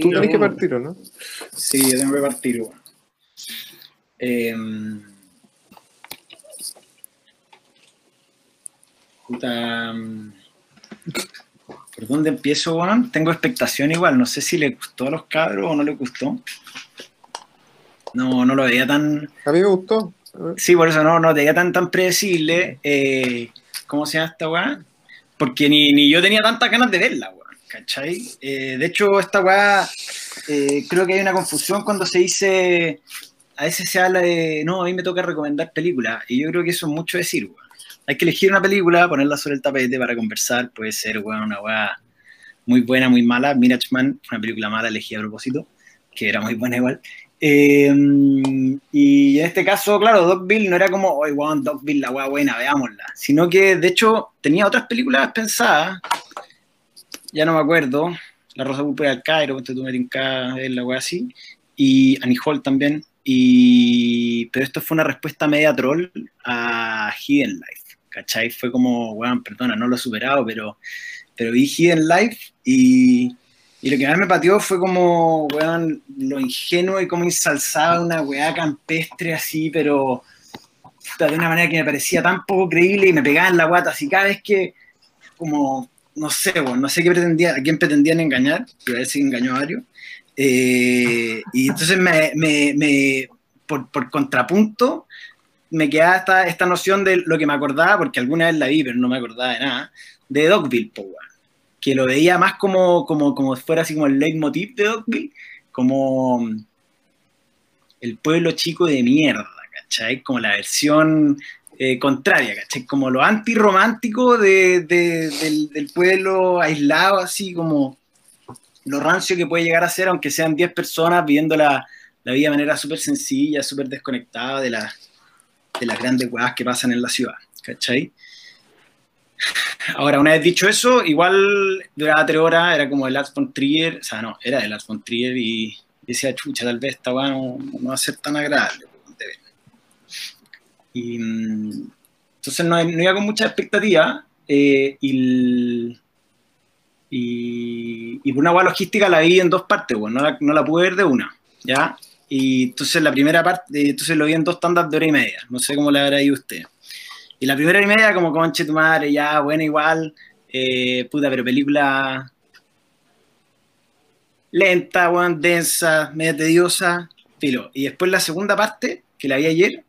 Tú tenés que partir, ¿o no? Sí, yo tengo que partir, weón. Em, puta, mm, ¿Por dónde empiezo, weón? Tengo expectación igual. No sé si le gustó a los cabros o no le gustó. No, no lo veía tan. A mí me gustó. Sí, por eso no, no veía tan, tan predecible. Eh, ¿Cómo se llama esta weá? Porque ni, ni yo tenía tantas ganas de verla, weón. ¿Cachai? Eh, de hecho, esta weá, eh, creo que hay una confusión cuando se dice. A veces se habla de. No, a mí me toca recomendar películas. Y yo creo que eso es mucho decir, weón. Hay que elegir una película, ponerla sobre el tapete para conversar. Puede ser, weón, una weá muy buena, muy mala. Mirachman, una película mala elegida a propósito, que era muy buena igual. Eh, y en este caso, claro, Dogville no era como, oye, weón, Dogville, la weá buena, veámosla. Sino que, de hecho, tenía otras películas pensadas. Ya no me acuerdo. La Rosa Púrpura del Cairo, Ponte tú me la weá así. Y Annie Hall también. Y, pero esto fue una respuesta media troll a Hidden Life, ¿cachai? Fue como, weón, perdona, no lo he superado, pero, pero vi Hidden Life y, y lo que más me pateó fue como, weón, lo ingenuo y como ensalzaba una weá campestre así, pero de una manera que me parecía tan poco creíble y me pegaba en la guata, así cada vez que, como, no sé, weón, no sé qué pretendía, a quién pretendían engañar, pero a ver si engañó a varios. Eh, y entonces me, me, me por, por, contrapunto me quedaba esta, esta noción de lo que me acordaba, porque alguna vez la vi, pero no me acordaba de nada, de Dogville, po, que lo veía más como, como, como fuera así como el leitmotiv de Dogville, como el pueblo chico de mierda, ¿cachai? Como la versión eh, contraria, ¿cachai? Como lo antirromántico de, de, del, pueblo aislado, así como lo rancio que puede llegar a ser, aunque sean 10 personas viviendo la, vida de manera súper sencilla, súper desconectada de, la, de las grandes weas que pasan en la ciudad, ¿cachai? Ahora, una vez dicho eso, igual duraba tres horas, era como el Lars von Trier, o sea, no, era de Lars von Trier y decía, chucha, tal vez esta no, no, va a ser tan agradable. Y mm, entonces no, no, iba con mucha expectativa eh, y y, y, por una hueá logística la vi en dos partes, bueno, no, la, no la pude ver de una, ¿ya? Y entonces la primera parte, entonces lo vi en dos tandas de hora y media, no sé cómo le habrá ido usted. Y la primera hora y media, como conche tu madre, ya, buena igual, eh, puta, pero película lenta, weón, densa, media tediosa, filo. Y después la segunda parte, que la vi ayer,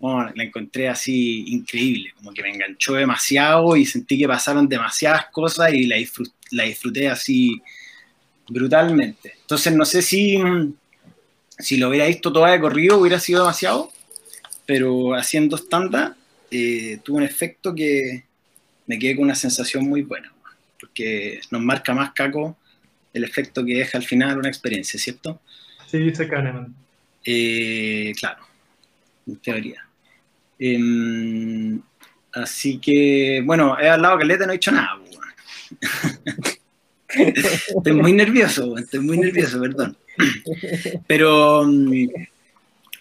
bueno, la encontré así increíble, como que me enganchó demasiado y sentí que pasaron demasiadas cosas y la disfruté la disfruté así brutalmente. Entonces no sé si, si lo hubiera visto toda de corrido hubiera sido demasiado, pero haciendo estándar eh, tuvo un efecto que me quedé con una sensación muy buena, porque nos marca más caco el efecto que deja al final una experiencia, ¿cierto? Sí, dice Kahneman. Eh, claro, en teoría. Eh, así que, bueno, he hablado caleta, no he dicho nada. estoy muy nervioso, estoy muy nervioso, perdón. Pero,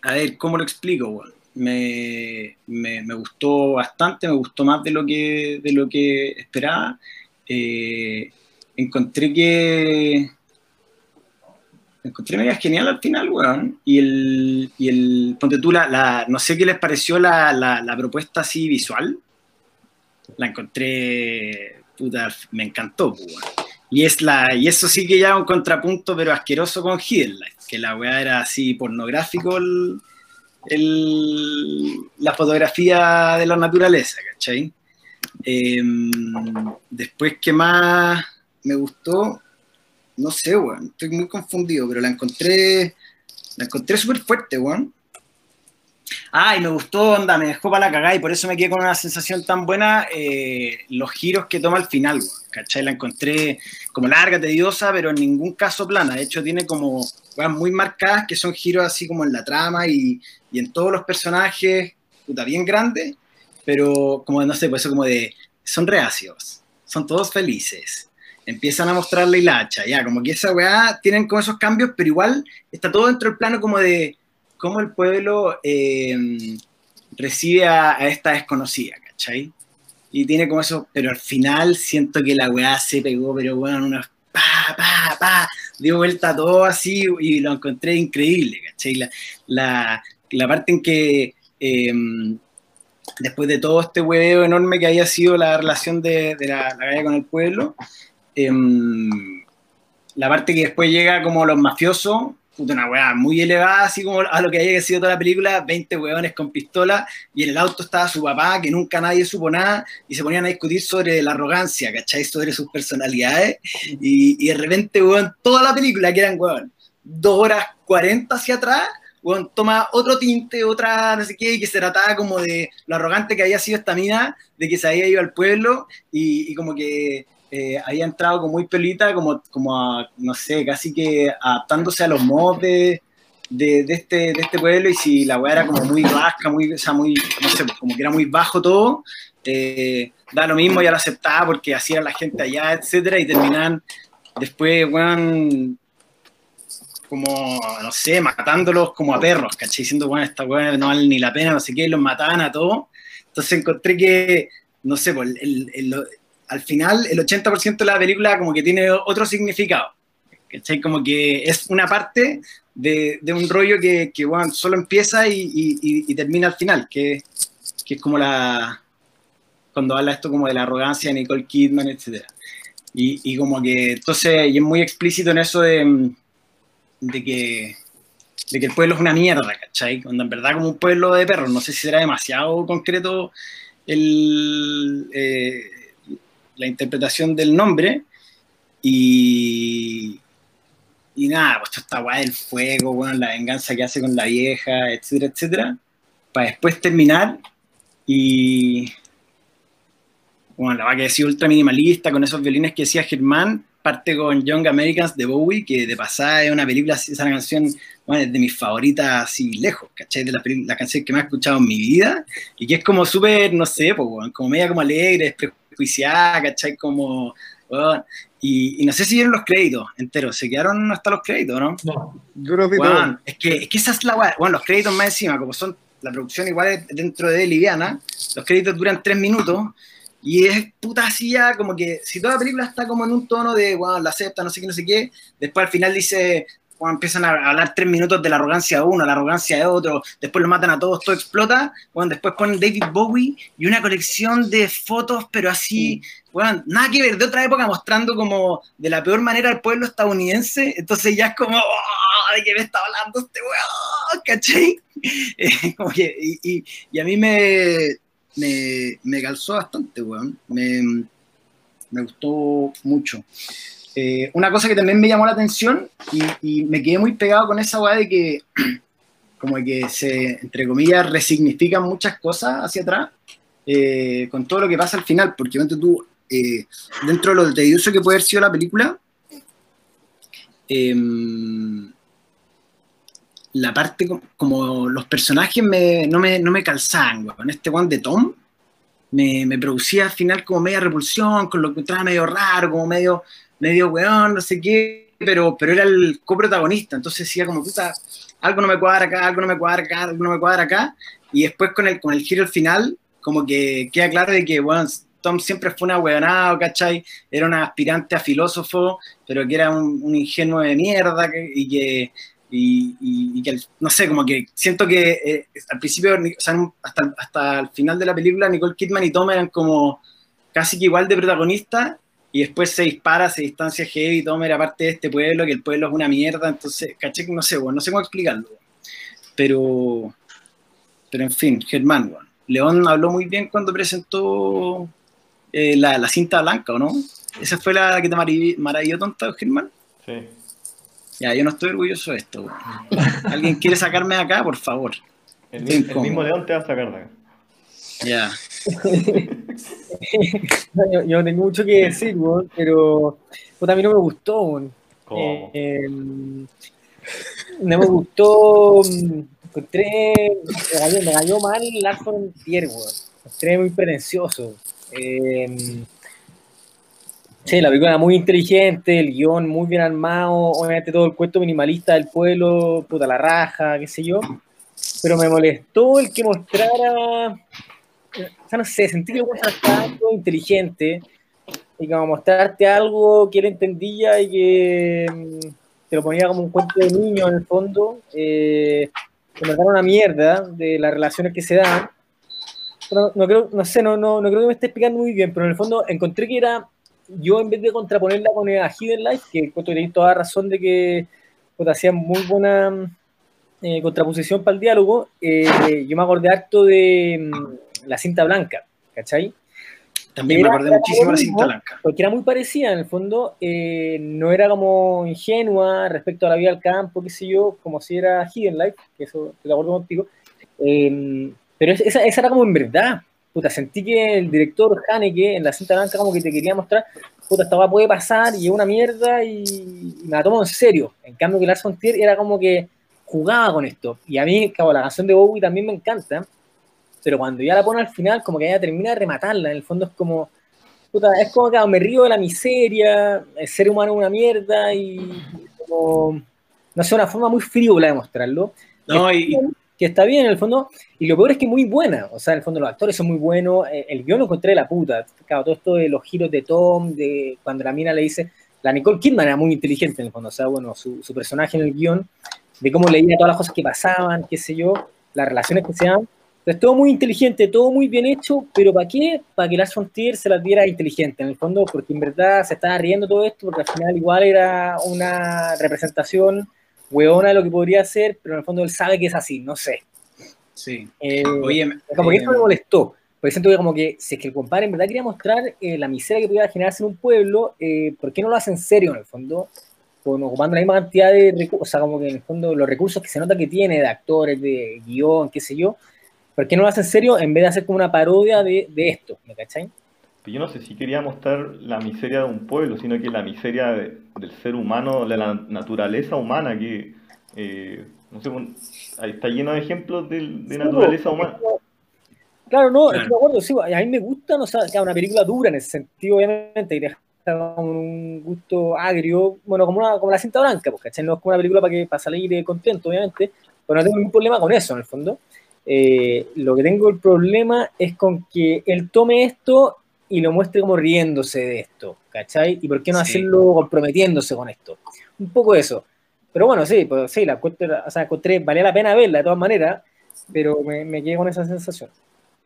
a ver, ¿cómo lo explico? Me, me, me, gustó bastante, me gustó más de lo que, de lo que esperaba. Eh, encontré que... Encontré media genial al final, weón. Y el, y el ponte tú, la, no sé qué les pareció la, la, propuesta así visual. La encontré puta, me encantó, pues, y, es la, y eso sí que ya un contrapunto, pero asqueroso con Hidden que la weá era así pornográfico el, el, la fotografía de la naturaleza, ¿cachai? Eh, después, ¿qué más me gustó? No sé, weón, estoy muy confundido, pero la encontré, la encontré súper fuerte, weón. Ah, y me gustó, onda, me dejó para la cagada y por eso me quedé con una sensación tan buena eh, los giros que toma al final, ¿cachai? La encontré como larga, tediosa, pero en ningún caso plana. De hecho, tiene como weas muy marcadas que son giros así como en la trama y, y en todos los personajes, puta, bien grandes, pero como, no sé, pues eso como de, son reacios, son todos felices. Empiezan a mostrar la hilacha, ya, como que esa weá tienen como esos cambios, pero igual está todo dentro del plano como de cómo el pueblo eh, recibe a, esta desconocida, ¿cachai? Y tiene como eso, pero al final siento que la weá se pegó, pero bueno, unos pa, pa, pa, dio vuelta todo así y lo encontré increíble, ¿cachai? La, la, la parte en que em, después de todo este huevo enorme que haya sido la relación de, la, la calle con el pueblo, em, la parte que después llega como los mafiosos, puta, una weá muy elevada, así como a lo que haya sido toda la película, 20 weones con pistola, y en el auto estaba su papá, que nunca nadie supo nada, y se ponían a discutir sobre la arrogancia, ¿cachai? Sobre sus personalidades, y, y de repente, weón, toda la película, que eran, weón, dos horas 40 hacia atrás, weón, toma otro tinte, otra no sé qué, y que se trataba como de lo arrogante que había sido esta mina, de que se había ido al pueblo, y como que eh, había entrado como muy pelita, como, como a, no sé, casi que adaptándose a los modos de, de, de este, de este pueblo y si la weá era como muy vasca, muy, o sea, muy, no sé, como que era muy bajo todo, eh, da lo mismo, ya lo aceptaba porque así era la gente allá, etcétera, y terminan después, weón, como, no sé, matándolos como a perros, ¿cachai? Diciendo, bueno, esta weá no vale ni la pena, no sé qué, los mataban a todos. Entonces encontré que, no sé, pues, el, el, al final el 80% de la película como que tiene otro significado. ¿Cachai? Como que es una parte de, un rollo que, bueno, solo empieza y, termina al final, que, es como la... cuando habla esto como de la arrogancia de Nicole Kidman, etc. Y, como que entonces, y es muy explícito en eso de, de que de que el pueblo es una mierda, ¿cachai? Cuando en verdad como un pueblo de perros, no sé si será demasiado concreto el, eh, la interpretación del nombre y, y nada, pues esta weá del fuego, bueno, la venganza que hace con la vieja, etcétera, etcétera, para después terminar y bueno, la va que decir ultra minimalista con esos violines que decía Germán, parte con Young Americans de Bowie, que de pasada es una película, esa canción, bueno, es de mis favoritas así lejos, ¿cachai? De las la canciones que me he escuchado en mi vida, y que es como súper, no sé, pues, como media como alegre, prejuiciada, ¿cachai? Como, bueno, y, y, no sé si vieron los créditos enteros, se quedaron hasta los créditos, ¿no? No, yo que bueno, es que, es que esa es la weá, bueno, los créditos más encima, como son, la producción igual es dentro de Liviana, los créditos duran tres minutos, y es puta así ya, como que si toda la película está como en un tono de, bueno, la acepta, no sé qué, no sé qué, después al final dice, cuando empiezan a hablar tres minutos de la arrogancia de uno, la arrogancia de otro, después lo matan a todos, todo explota, bueno, después ponen David Bowie y una colección de fotos, pero así, bueno, nada que ver, de otra época mostrando como de la peor manera al pueblo estadounidense, entonces ya es como, oh, ¿de qué me está hablando este weón? ¿Cachai? Eh, como que, y, y, y a mí me me, me calzó bastante, weón. Me, me gustó mucho. Eh, una cosa que también me llamó la atención y, me quedé muy pegado con esa weá de que, como que se, entre comillas, resignifican muchas cosas hacia atrás eh, con todo lo que pasa al final, porque tú, eh, dentro de lo tedioso que puede haber sido la película, eh, la parte como, los personajes no, me, no me calzaban, weón. Este one de Tom me, me, producía al final como media repulsión, con lo que entraba medio raro, como medio, medio weón, no sé qué, pero, pero era el coprotagonista, entonces decía como, puta, algo no me cuadra acá, algo no me cuadra acá, algo no me cuadra acá, y después con el, con el giro al final, como que queda claro de que, bueno, Tom siempre fue una weonado, ¿cachai? Era un aspirante a filósofo, pero que era un, ingenuo de mierda y que y, que, no sé, como que siento que eh, al principio, hasta, hasta el final de la película, Nicole Kidman y Tom eran como casi que igual de protagonistas, y después se dispara, se distancia heavy, Tom era parte de este pueblo, que el pueblo es una mierda, entonces, caché, no sé, bueno, no sé cómo explicarlo, pero, pero en fin, Germán, bueno. León habló muy bien cuando presentó eh, la, la, cinta blanca, ¿o no? ¿Esa fue la que te maravilló tonta, Germán? Sí. Ya, yo no estoy orgulloso de esto. ¿Alguien quiere sacarme de acá? Por favor. El, el mismo león te va a sacar de acá. Ya. Yo, yo, tengo mucho que decir, weón, pero pues, a mí no me gustó. Weón. Eh, eh, no me gustó. Encontré. Me cayó, me cayó mal Lars von Trier, weón. Encontré muy pretencioso. Eh, Sí, la película era muy inteligente, el guion muy bien armado, obviamente todo el cuento minimalista del pueblo, puta la raja, qué sé yo. Pero me molestó el que mostrara, o sea, no sé, sentí que el inteligente, y como mostrarte algo que él entendía y que mm, te lo ponía como un cuento de niño en el fondo, eh, que me da una mierda de las relaciones que se dan. No, creo, no sé, no, no, no creo que me esté explicando muy bien, pero en el fondo encontré que era, yo en vez de contraponerla con el Hidden Life, que encuentro que toda razón de que pues, hacía muy buena eh, contraposición para el diálogo, eh, yo me acordé harto de mm, la cinta blanca, ¿cachai? También me acordé muchísimo la cinta blanca. Porque era muy parecida, en el fondo, eh, no era como ingenua respecto a la vida al campo, qué sé yo, como si era Hidden Life, que eso te lo acuerdo contigo. pero esa, esa, era como en verdad. Puta, sentí que el director Haneke en la cinta blanca como que te quería mostrar, puta, esta puede pasar y es una mierda y, y, me la tomo en serio. En cambio que Lars von Trier era como que jugaba con esto. Y a mí, como la canción de Bowie también me encanta, pero cuando ya la pone al final, como que ella termina de rematarla. En el fondo es como, puta, es como que me río de la miseria, el ser humano es una mierda y como, no sé, una forma muy frívola de mostrarlo. No, y... que está bien en el fondo, y lo peor es que es muy buena, o sea, en el fondo los actores son muy buenos, el, el guion lo encontré de la puta, claro, todo esto de los giros de Tom, de cuando la mina le dice, la Nicole Kidman era muy inteligente en el fondo, o sea, bueno, su, su personaje en el guion, de cómo leía todas las cosas que pasaban, qué sé yo, las relaciones que se dan. Entonces, todo muy inteligente, todo muy bien hecho, pero ¿para qué? Para que Lars von Trier se las diera inteligente, en el fondo, porque en verdad se estaba riendo todo esto, porque al final igual era una representación hueona de lo que podría ser, pero en el fondo él sabe que es así, no sé. Sí. Eh, Oye, como que eh, eso me molestó, porque siento que como que si es que el compadre en verdad quería mostrar eh, la miseria que podía generarse en un pueblo, eh, ¿por qué no lo hace en serio en el fondo? Con, ocupando la misma cantidad de recursos, o sea, como que en el fondo los recursos que se nota que tiene de actores, de guion, qué sé yo, ¿por qué no lo hace en serio en vez de hacer como una parodia de, de esto? ¿Me yo no sé si quería mostrar la miseria de un pueblo, sino que la miseria de, del ser humano, de la naturaleza humana, que eh, no sé, ahí está lleno de ejemplos de, de Sí, naturaleza humana. Claro, no, Claro. estoy de acuerdo, sí, a mí me gusta, no sé, que una película dura en ese sentido, obviamente, y deja un gusto agrio, bueno, como, una, como la cinta blanca, ¿cachai? No es como una película para, que, para salir contento, obviamente, pero no tengo ningún problema con eso, en el fondo. Eh, lo que tengo el problema es con que él tome esto y lo muestre como riéndose de esto, ¿cachai? ¿Y por qué no Sí. hacerlo comprometiéndose con esto? Un poco eso. Pero bueno, sí, pues, sí, la encuentro, o sea, encontré, valía la pena verla de todas maneras, pero me, me quedé con esa sensación.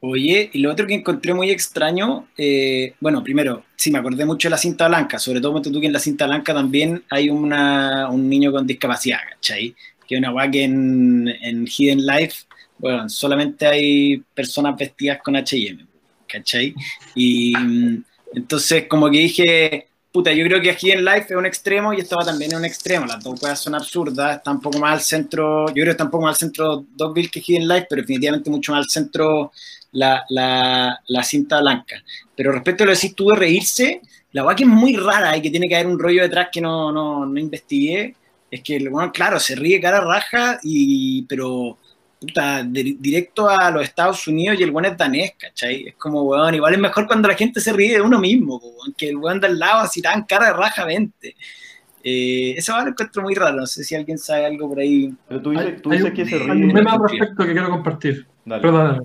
Oye, y lo otro que encontré muy extraño, eh, bueno, primero, sí, me acordé mucho de la cinta blanca, sobre todo tú que en la cinta blanca también hay una, un niño con discapacidad, ¿cachai? Que una weá que en, en Hidden Life, bueno, solamente hay personas vestidas con H&M, ¿cachai? Y mm, entonces como que dije, puta, yo creo que Hidden Life es un extremo y estaba también en un extremo, las dos weas son absurdas, está un poco más al centro, yo creo que está un poco más al centro Dogville que Hidden Life, pero definitivamente mucho más al centro la, la, la cinta blanca. Pero respecto a lo que decís tú de reírse, la weá que es muy rara y que tiene que haber un rollo detrás que no, no, no investigué, es que weón, claro, se ríe cara raja, y, pero puta, de- directo a los Estados Unidos y el weón es danés, ¿cachai? Es como, weón, igual es mejor cuando la gente se ríe de uno mismo, weón, que el weón de al lado así tan cara rajamente. Eh, eso va lo encuentro muy raro, no sé si alguien sabe algo por ahí. Pero tú dices, tú Hay- dices hay que se Hay un ríe. meme al respecto que quiero compartir. Dale. Perdóname.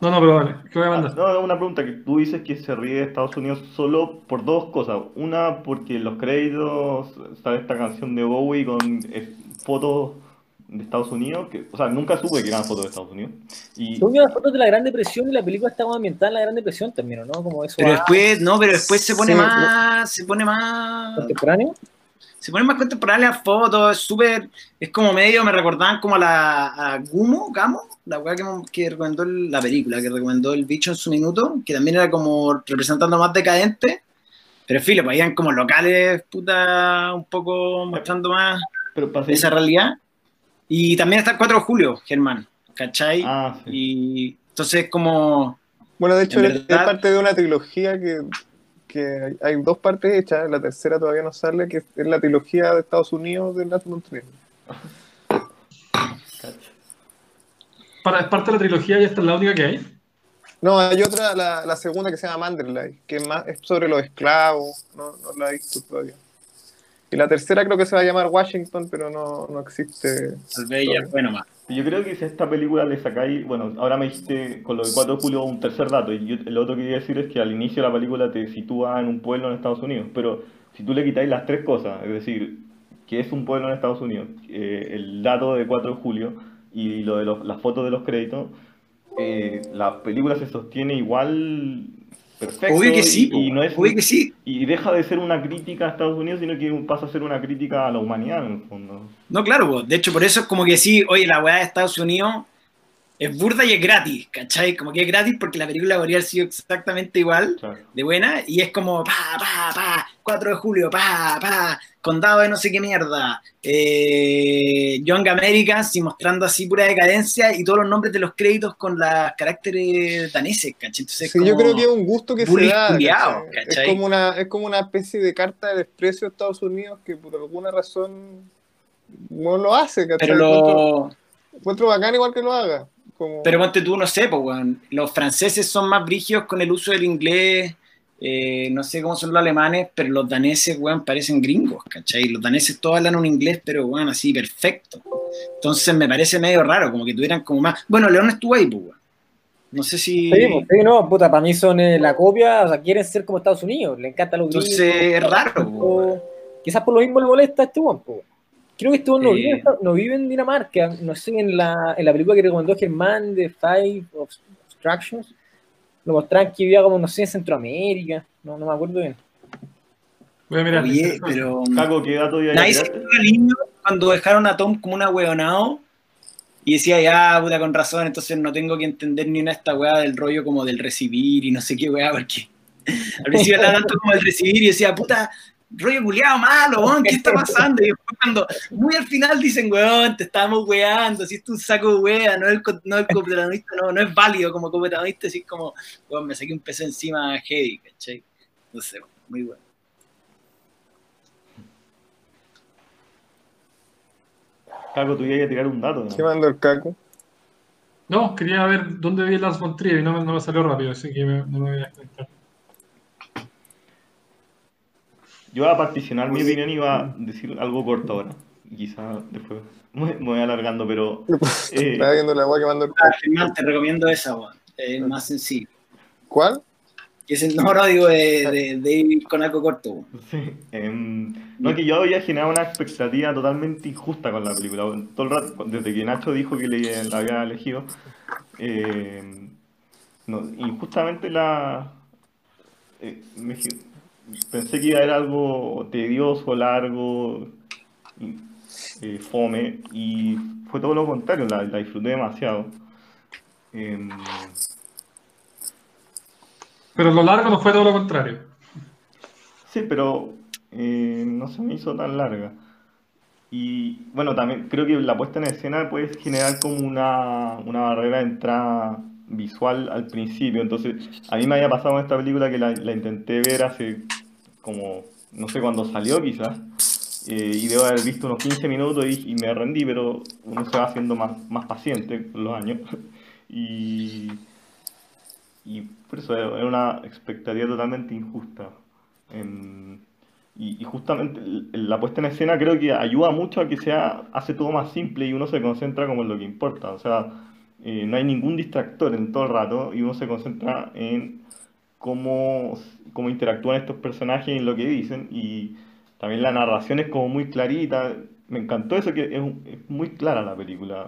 No, no, pero dale. ¿Qué voy a Ah, mandar? No, una pregunta, que tú dices que se ríe de Estados Unidos solo por dos cosas. Una, porque en los créditos sale esta canción de Bowie con eh, fotos de Estados Unidos, que, o sea, nunca supe que eran fotos de Estados Unidos. Y yo, las fotos de la Gran Depresión y la película está como ambientada en la Gran Depresión también, ¿o ¿no? Como eso Pero ah, después, no, pero después se pone Sí, más, se pone más, contemporáneo. se pone más contemporánea las fotos, es súper, es como medio, me recordaban como a la a Gumo, Gamo, la weá que, que recomendó el- la película, que recomendó el bicho en su minuto, que también era como representando más decadente, pero en fin, le ponían como locales, puta, un poco mostrando más pero para esa realidad. Y también está el 4 de julio, Germán, ¿cachai? Ah, sí. Y entonces como... Bueno, de hecho, es, verdad- es parte de una trilogía que, que hay, hay dos partes hechas, la tercera todavía no sale, que es la trilogía de Estados Unidos de Last Montreal. Para, es parte de la trilogía y esta es la única que hay. No, hay otra, la, la segunda que se llama Manderley, que es, más, es sobre los esclavos, no, no la he visto todavía. Y la tercera creo que se va a llamar Washington, pero no, no existe. Tal vez ya fue nomás. Yo creo que si a esta película le sacáis, bueno, ahora me dijiste con lo de 4 de julio un tercer dato, y yo, lo otro que quería decir es que al inicio de la película te sitúa en un pueblo en Estados Unidos, pero si tú le quitáis las tres cosas, es decir, que es un pueblo en Estados Unidos, eh, el dato de 4 de julio y lo de los- las fotos de los créditos, eh, la película se sostiene igual perfecto Obvio que sí, y, no es obvio que sí. y deja de ser una crítica a Estados Unidos, sino que pasa a ser una crítica a la humanidad en el fondo. No, claro, po. de hecho por eso es como que sí, oye, la weá de Estados Unidos es burda y es gratis, ¿cachai? Como que es gratis porque la película podría haber sido exactamente igual, Claro. de buena, y es como, pa, pa, pa, 4 de julio, pa, pa, condado de no sé qué mierda, eh, Young Americans, y mostrando así pura decadencia, y todos los nombres de los créditos con los caracteres daneses, ¿cachai? Entonces, Sí, como- yo creo que es un gusto que se da. culiao, ¿cachai? ¿cachai? Es como una, es como una especie de carta de desprecio a Estados Unidos que por alguna razón no lo hace, ¿cachai? Pero Encuentro, lo, encuentro bacán igual que lo haga. Como... Pero ponte tú, no sé, pues. Los franceses son más brígidos con el uso del inglés. Eh, no sé cómo son los alemanes, pero los daneses, weón, parecen gringos, ¿cachai? Los daneses todos hablan un inglés, pero, weón, así, perfecto. Entonces me parece medio raro, como que tuvieran como más. Bueno, León estuvo ahí, pues, weón. No sé si. Sí, pues, sí, no, puta, para mí son eh, la copia, o sea, quieren ser como Estados Unidos, le encanta los gringos. Entonces es raro, pues, weón. Quizás por lo mismo le molesta a este weón, po. Creo que este weón no, Eh. vive en, Esta- no vive en Dinamarca, no sé, en la, en la película que recomendó Germán de Five Obst- Obstructions, lo mostraban que vivía como, no sé, en Centroamérica, no, no me acuerdo bien. Voy a mirar. Oye, pero. Caco, ¿qué dato iba a Nadie se lindo cuando dejaron a Tom como una weonado y decía, ya, puta, con razón, entonces no tengo que entender ni una esta weá del rollo como del recibir y no sé qué weá, porque al principio hablaba tanto como del recibir y decía, puta, rollo culiado malo, weón, ¿qué está pasando? Y después cuando muy al final dicen, weón, te estábamos weando, si es un saco de wea, no es el, co- no el coprotagonista, no, no es válido como coprotagonista, así como, weón, me saqué un peso encima heavy, ¿cachai? No sé, muy bueno. Caco, tú ibas a tirar un dato, ¿Qué ¿no? mandó el caco? No, quería ver dónde vi Lars von y no, me- no me salió rápido, así que me- no me voy a conectar. Yo iba a particionar mi opinión y iba a decir algo corto ahora. Quizá después me, voy alargando, pero eh, Estaba viendo la weá que el caco. Germán, te recomiendo esa, weón, es más sencillo. ¿Cuál? Que es el, no, no, digo de, de, de ir con algo corto. sí, em, no, que yo había generado una expectativa totalmente injusta con la película. Todo el rato, desde que Nacho dijo que le, la había elegido, em, no, injustamente la... eh, me pensé que iba a haber algo tedioso, largo, eh, fome, y fue todo lo contrario, la, la disfruté demasiado. Em, Pero lo largo no fue todo lo contrario. Sí, pero eh, no se me hizo tan larga. Y bueno, también creo que la puesta en escena puede generar como una, una barrera de entrada visual al principio. Entonces, a mí me había pasado en esta película que la, la intenté ver hace como, no sé cuándo salió quizás, eh, y debo haber visto unos 15 minutos y, me rendí, pero uno se va haciendo más, más paciente con los años. Y, por eso era una expectativa totalmente injusta. Y, justamente la puesta en escena creo que ayuda mucho a que sea, hace todo más simple y uno se concentra como en lo que importa. O sea, eh, no hay ningún distractor en todo el rato y uno se concentra en cómo, cómo interactúan estos personajes y en lo que dicen. Y también la narración es como muy clarita. Me encantó eso, que es, muy clara la película.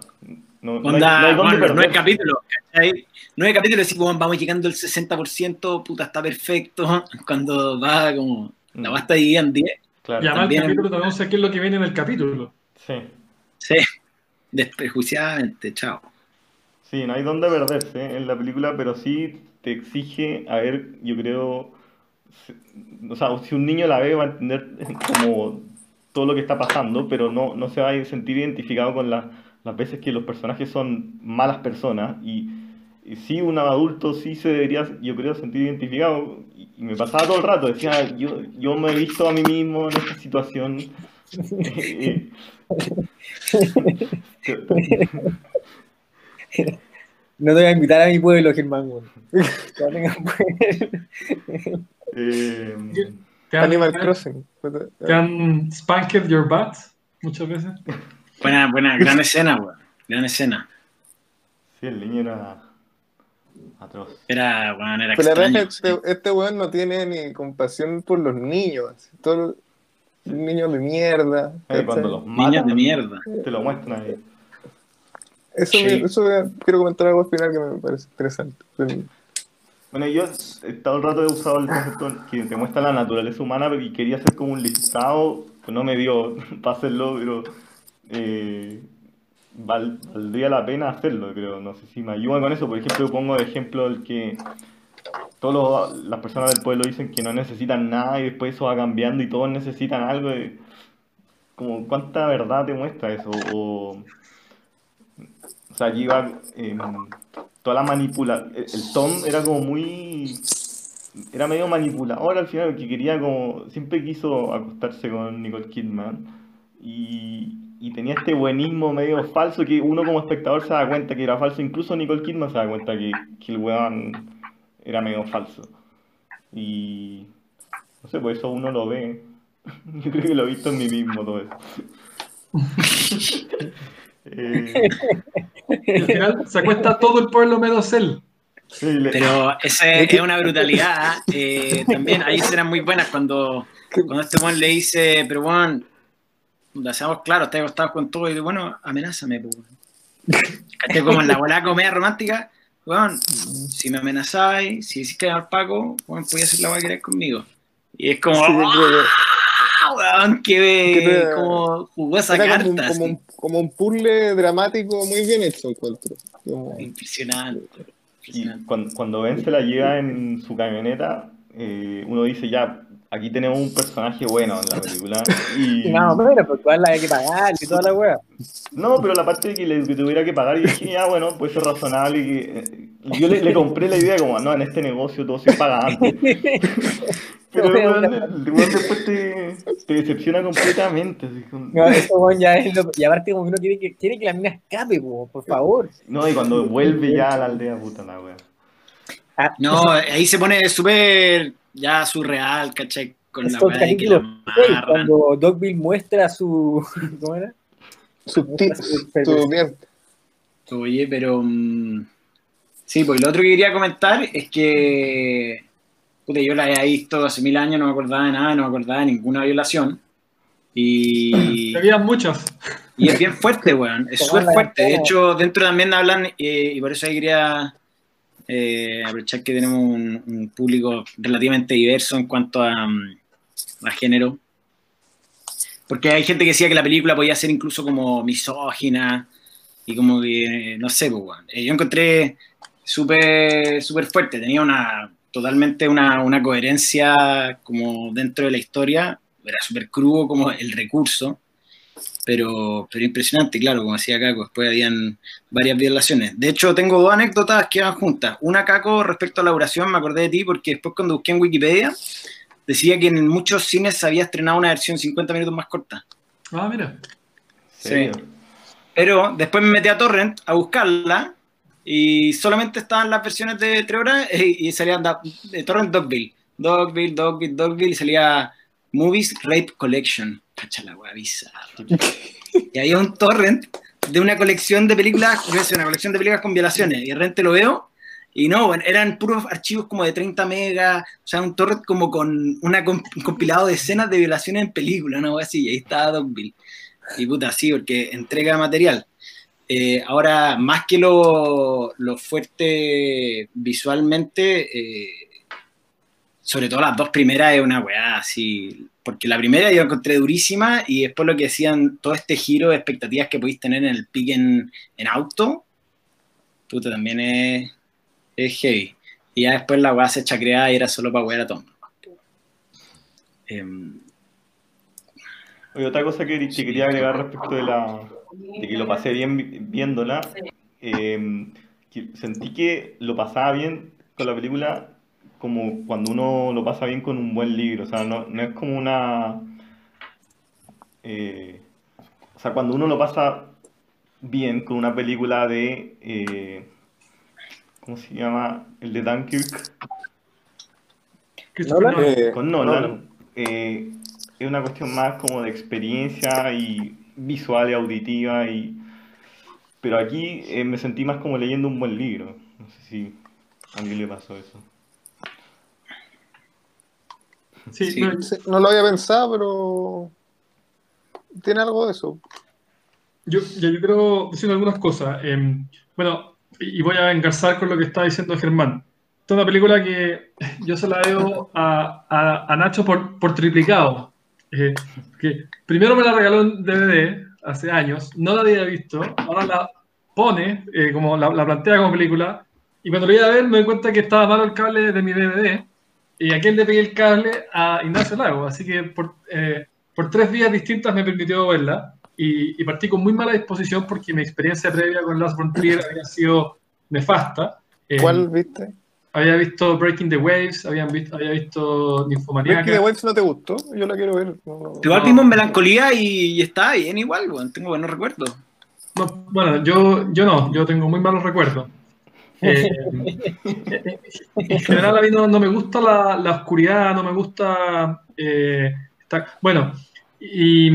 No, no hay, Onda, no hay bueno, capítulos, ¿cachai? Nueve capítulos, así como vamos llegando al 60%, puta, está perfecto. Cuando va como, la va hasta dividida en 10. Claro, Y además el capítulo también sé qué es lo que viene en el capítulo. sí. Sí, desprejuiciadamente, chao. Sí, no hay dónde perderse en la película, pero sí te exige, a ver, yo creo, o sea, si un niño la ve va a entender como todo lo que está pasando, pero no, no se va a sentir identificado con la- las veces que los personajes son malas personas y, y sí, un adulto sí se debería, yo creo, sentir identificado y, y me pasaba todo el rato, decía, yo, yo me he visto a mí mismo en esta situación. No te voy a invitar a mi pueblo, Germán, eh, han, Animal Crossing. que han spanked your butt muchas veces. Buena, buena, gran escena, weón. Gran escena. Sí, el niño era atroz. Era, weón, era Pero la verdad que este, este weón no tiene ni compasión por los niños. Todos los niños de mierda. ¿cachai? cuando los Niños de mierda. te lo muestran ahí. Eso, Sí. me- eso me- quiero comentar algo al final que me parece interesante. Bueno, yo he todo el rato he usado el concepto que te muestra la naturaleza humana y quería hacer como un listado, pues no me dio para hacerlo, pero eh, val- valdría la pena hacerlo, creo. No sé si me ayudan con eso. Por ejemplo, pongo de ejemplo el que todas las personas del pueblo dicen que no necesitan nada y después eso va cambiando y todos necesitan algo. y como cuánta verdad te muestra eso. O, o sea, allí va em, toda la manipula... El, Tom era como muy... Era medio manipulador al final, porque quería como... Siempre quiso acostarse con Nicole Kidman. Y, y tenía este buenismo medio falso que uno como espectador se da cuenta que era falso. Incluso Nicole Kidman se da cuenta que, que el weón era medio falso. Y... No sé, por eso uno lo ve. Yo creo que lo he visto en mí mismo todo eso. Eh, al final se acuesta todo el pueblo menos él. sí, le- Pero esa es una brutalidad. eh, también hay escenas muy buenas cuando, cuando este weón le dice, pero weón, lo hacemos claro, está acostado con todo y bueno, amenázame, pues. Como en la volada comedia romántica, weón, si me amenazáis, si decís que al Paco, weón, podía hacer la weá que queráis conmigo. Y es como, Sí, que- ¡ah, weón! Que que- como jugó esa carta. como un, así. como, un, como un puzzle dramático muy bien hecho, encuentro. Como- Impresionante. Cuando, cuando Ben se la lleva en su camioneta, eh, uno dice ya, aquí tenemos un personaje bueno en la película. Y, Y más o menos, porque igual la hay que pagar y toda la wea. no, pero la parte de que le que tuviera que pagar, y dije, ya, bueno, puede ser razonable. Y, que, eh, yo le, le compré la idea como, no, en este negocio todo se paga antes. Pero una- el weón después te, te decepciona completamente. así No, eso ya es lo. Y aparte, como que uno quiere que, quiere que la mina escape, po, por favor. No, y cuando vuelve ya a la aldea, puta la wea. Ah, No, ahí se pone súper ya surreal, ¿cachai? Con la de que cuando Dogville muestra su. ¿Cómo era? Su tip, su bien. Oye, pero. mm, sí, pues lo otro que quería comentar es que. Puta, yo la había visto hace mil años, no me acordaba de nada, no me acordaba de ninguna violación. Y, Había muchas. y es bien fuerte, weón. Es súper fuerte. De hecho, dentro también hablan, eh, y por eso ahí quería eh, aprovechar que tenemos un, un público relativamente diverso en cuanto a, mm, a género. Porque hay gente que decía que la película podía ser incluso como misógina y como que, no sé, pues, weón. Eh, yo encontré súper súper fuerte, tenía una totalmente una, una coherencia como dentro de la historia, era súper crudo como el recurso, pero, pero impresionante, claro, como decía Caco, después habían varias violaciones. De hecho, tengo dos anécdotas que van juntas. Una, Caco, respecto a la duración, me acordé de ti porque después cuando busqué en Wikipedia, decía que en muchos cines se había estrenado una versión 50 minutos más corta. Ah, mira. Sí. Pero después me metí a Torrent a buscarla y solamente estaban las versiones de 3 horas eh, y salían de Torrent Dogville. Dogville, Dogville, Dogville y salía Movies Rape Collection. Cacha la wea. Y había un torrent de una colección de películas, una colección de películas con violaciones. Y de repente lo veo y no, bueno, eran puros archivos como de 30 megas, o sea, un torrent como con una comp- un compilado de escenas de violaciones en película, una wea así, y ahí estaba Dogville. Y puta, sí, porque entrega material. Eh, ahora, más que lo, lo fuerte visualmente, eh, sobre todo las dos primeras es una weá así. Porque la primera yo la encontré durísima y después lo que decían, todo este giro de expectativas que podéis tener en el pick en, en auto, puta, también es, es heavy. Y ya después la weá se echa creada y era solo para wear a Tom. Em, Oye, otra cosa que, que quería agregar respecto de la de que lo pasé bien vi- viéndola, eh, que sentí que lo pasaba bien con la película como cuando uno lo pasa bien con un buen libro, o sea, no, no es como una... eh, o sea, cuando uno lo pasa bien con una película de... eh, ¿cómo se llama? El de Dunkirk, Nolan. Nolan. Con Nolan. Nolan. eh, es una cuestión más como de experiencia y visual y auditiva y pero aquí eh, me sentí más como leyendo un buen libro. No sé si a alguien le pasó eso. Sí, Sí. no, lo había pensado, pero tiene algo de eso. Yo, yo, yo quiero decir algunas cosas. Eh, bueno, y y voy a engarzar con lo que está diciendo Germán. Esta es una película que yo se la debo a, a- a Nacho por, por triplicado. Eh, que primero me la regaló en DVD hace años, no la había visto, ahora la pone, eh, como la, la plantea como película, y cuando lo iba a ver me di cuenta que estaba malo el cable de mi DVD, y a quien le pegué el cable a Ignacio Lago, así que por, eh, por tres vías distintas me permitió verla, y, y partí con muy mala disposición porque mi experiencia previa con Last Frontier había sido nefasta. Eh, ¿Cuál viste? Había visto Breaking the Waves, habían visto, había visto ¿Ves Ninfomaniaca. que The Waves no te gustó? Yo la quiero ver. No, no. Igual vimos melancolía y, y está bien igual, weón. Tengo buenos recuerdos. No, bueno, yo, yo no, yo tengo muy malos recuerdos. Eh, en general a mí no, no me gusta la, la oscuridad, no me gusta... eh, esta- bueno, y,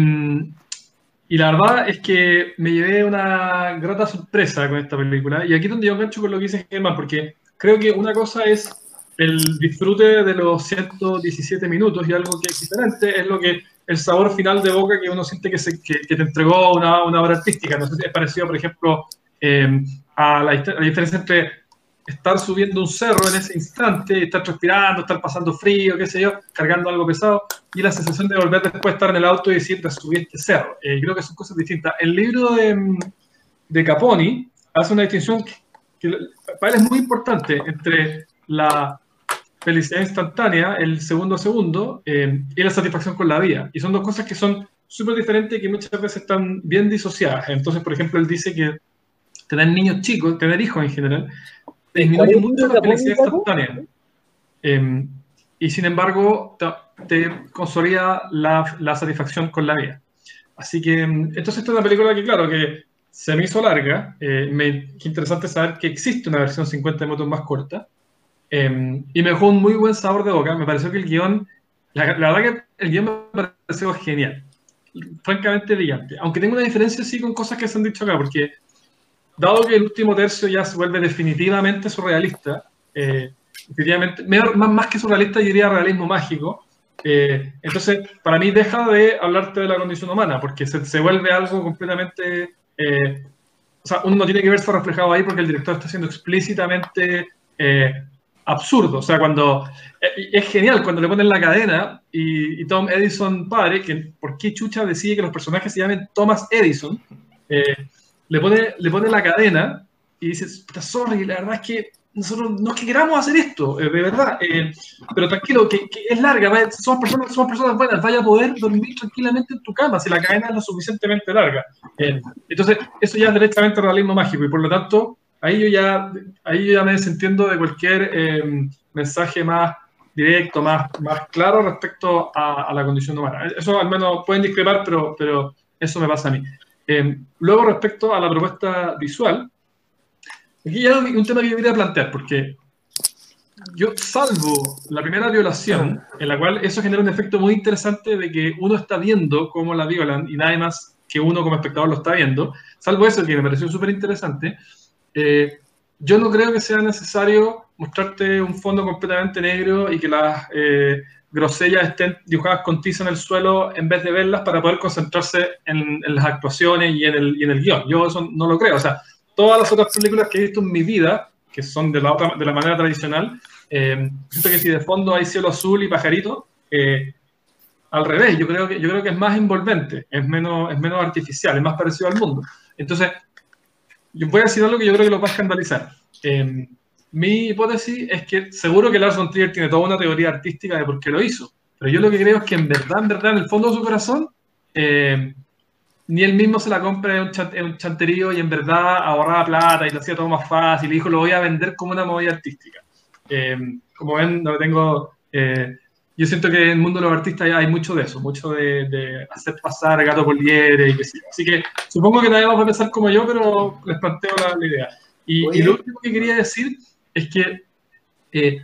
y la verdad es que me llevé una grata sorpresa con esta película. Y aquí es donde yo engancho con lo que dice Germán, porque creo que una cosa es el disfrute de los 117 minutos y algo que es diferente es lo que el sabor final de boca que uno siente que, se, que, que te entregó una, una obra artística. No sé si es parecido, por ejemplo, eh, a, la, a la diferencia entre estar subiendo un cerro en ese instante, estar transpirando, estar pasando frío, qué sé yo, cargando algo pesado, y la sensación de volver después a estar en el auto y decir, "Te subí este cerro. Eh, creo que son cosas distintas. El libro de, de Caponi hace una distinción que, para él es muy importante entre la felicidad instantánea, el segundo a segundo, eh, y la satisfacción con la vida. Y son dos cosas que son súper diferentes y que muchas veces están bien disociadas. Entonces, por ejemplo, él dice que tener niños chicos, tener hijos en general, disminuye ¿Cuál mucho la felicidad instantánea. Eh, y sin embargo, te, consolida la, la satisfacción con la vida. Así que, mm, entonces, esta es una película que, claro, que se me hizo larga. Eh, me, qué interesante saber que existe una versión 50 minutos más corta. Eh, y me dejó un muy buen sabor de boca. Me pareció que el guion, la, la verdad que el guion me pareció genial. Francamente brillante. Aunque tengo una diferencia sí con cosas que se han dicho acá, porque dado que el último tercio ya se vuelve definitivamente surrealista, eh, definitivamente, más, más que surrealista, yo diría realismo mágico. eh, entonces, para mí deja de hablarte de la condición humana, porque se, se vuelve algo completamente... eh, o sea, uno no tiene que verse reflejado ahí porque el director está siendo explícitamente eh, absurdo. O sea, cuando... eh, es genial cuando le ponen la cadena y, Tom Edison padre, que por qué chucha decide que los personajes se llamen Thomas Edison, le pone, le pone la cadena y puta, sorry, la verdad es que nosotros no es que queramos hacer esto, eh, de verdad, eh, pero tranquilo, que, que es larga, somos, personas, somos personas buenas, vaya a poder dormir tranquilamente en tu cama si la cadena es lo suficientemente larga. Eh, entonces, eso ya es directamente realismo mágico y por lo tanto, ahí yo ya, ahí yo ya me desentiendo de cualquier eh, mensaje más directo, más, más claro respecto a, a la condición humana. Eso al menos pueden discrepar, pero, pero eso me pasa a mí. Eh, luego, respecto a la propuesta visual, aquí ya un tema que yo quería plantear, porque yo, salvo la primera violación, en la cual eso genera un efecto muy interesante de que uno está viendo cómo la violan y nadie más que uno como espectador lo está viendo, salvo eso que me pareció súper interesante, eh, yo no creo que sea necesario mostrarte un fondo completamente negro y que las eh, grosellas estén dibujadas con tiza en el suelo en vez de verlas para poder concentrarse en, en las actuaciones y en, el, y en el guion. Yo eso no lo creo. O sea, todas las otras películas que he visto en mi vida, que son de la, otra, de la manera tradicional, eh, siento que si de fondo hay cielo azul y pajarito, eh, al revés, yo creo, que, yo creo que es más envolvente, es menos, es menos artificial, es más parecido al mundo. Entonces, yo voy a decir algo que yo creo que lo va a escandalizar. Eh, mi hipótesis es que seguro que Lars von Trier tiene toda una teoría artística de por qué lo hizo, pero yo lo que creo es que en verdad, en verdad, en el fondo de su corazón, eh, ni él mismo se la compra en un, chan- en un chanterío y en verdad ahorraba plata y lo hacía todo más fácil y dijo, lo voy a vender como una movida artística. Eh, como ven, no tengo... eh, yo siento que en el mundo de los artistas hay mucho de eso, mucho de, de hacer pasar gato por liebre y que sí. Así que supongo que nadie va a pensar como yo, pero les planteo la, la idea. Y, y lo último que quería decir es que eh,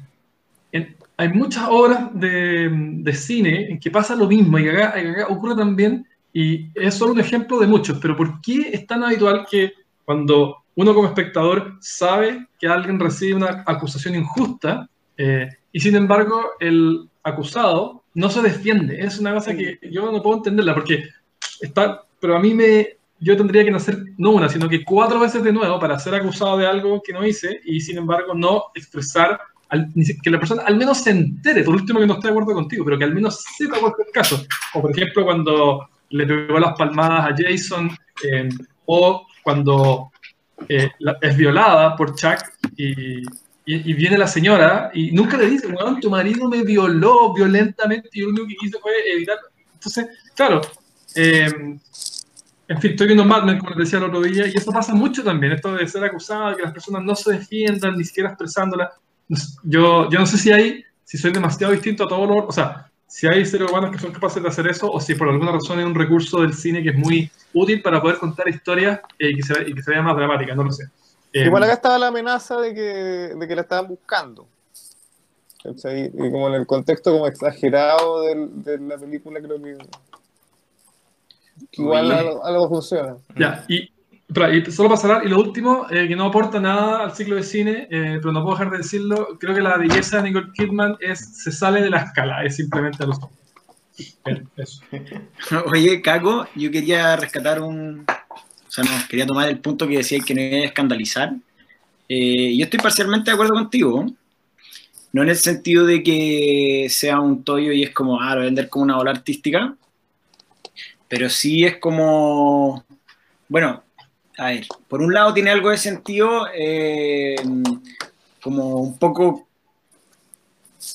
en- hay muchas obras de, de cine en que pasa lo mismo y que acá, acá ocurre también, y es solo un ejemplo de muchos, pero ¿por qué es tan habitual que cuando uno como espectador sabe que alguien recibe una acusación injusta eh, y sin embargo el acusado no se defiende? Es una cosa que yo no puedo entenderla porque está, pero a mí me, yo tendría que nacer no una, sino que cuatro veces de nuevo para ser acusado de algo que no hice y sin embargo no expresar, al- que la persona al menos se entere, por último que no esté de acuerdo contigo, pero que al menos sepa el caso. O por ejemplo cuando le pegó las palmadas a Jason, eh, o cuando eh, la- es violada por Chuck y, y- y viene la señora y nunca le dice, weón, tu marido me violó violentamente y lo único que hice fue evitar. Entonces, claro, eh, en fin, estoy viendo Mad Men, como les decía el otro día, y eso pasa mucho también, esto de ser acusado, de que las personas no se defiendan, ni siquiera expresándola. Yo, yo no sé si hay, si soy demasiado distinto a todos los, o sea, si hay seres humanos que son capaces de hacer eso, o si por alguna razón es un recurso del cine que es muy útil para poder contar historias eh, y, que se, y que se vea más dramática, no lo sé. Eh, Igual acá estaba la amenaza de que, de que la estaban buscando. ¿Cachai? Y como en el contexto como exagerado del- de la película, creo que, igual algo, algo funciona. Ya, y, y solo para cerrar, y lo último, eh, que no aporta nada al ciclo de cine, eh, pero no puedo dejar de decirlo, creo que la belleza de Nicole Kidman es, se sale de la escala, es simplemente los Bien, eso. Oye, Caco, yo quería rescatar un. O sea, no, quería tomar el punto que decía que no a escandalizar. Eh, yo estoy parcialmente de acuerdo contigo. No en el sentido de que sea un tollo y es como, ah, lo a vender como una ola artística. Pero sí es como. Bueno, a ver, por un lado tiene algo de sentido, eh, como un poco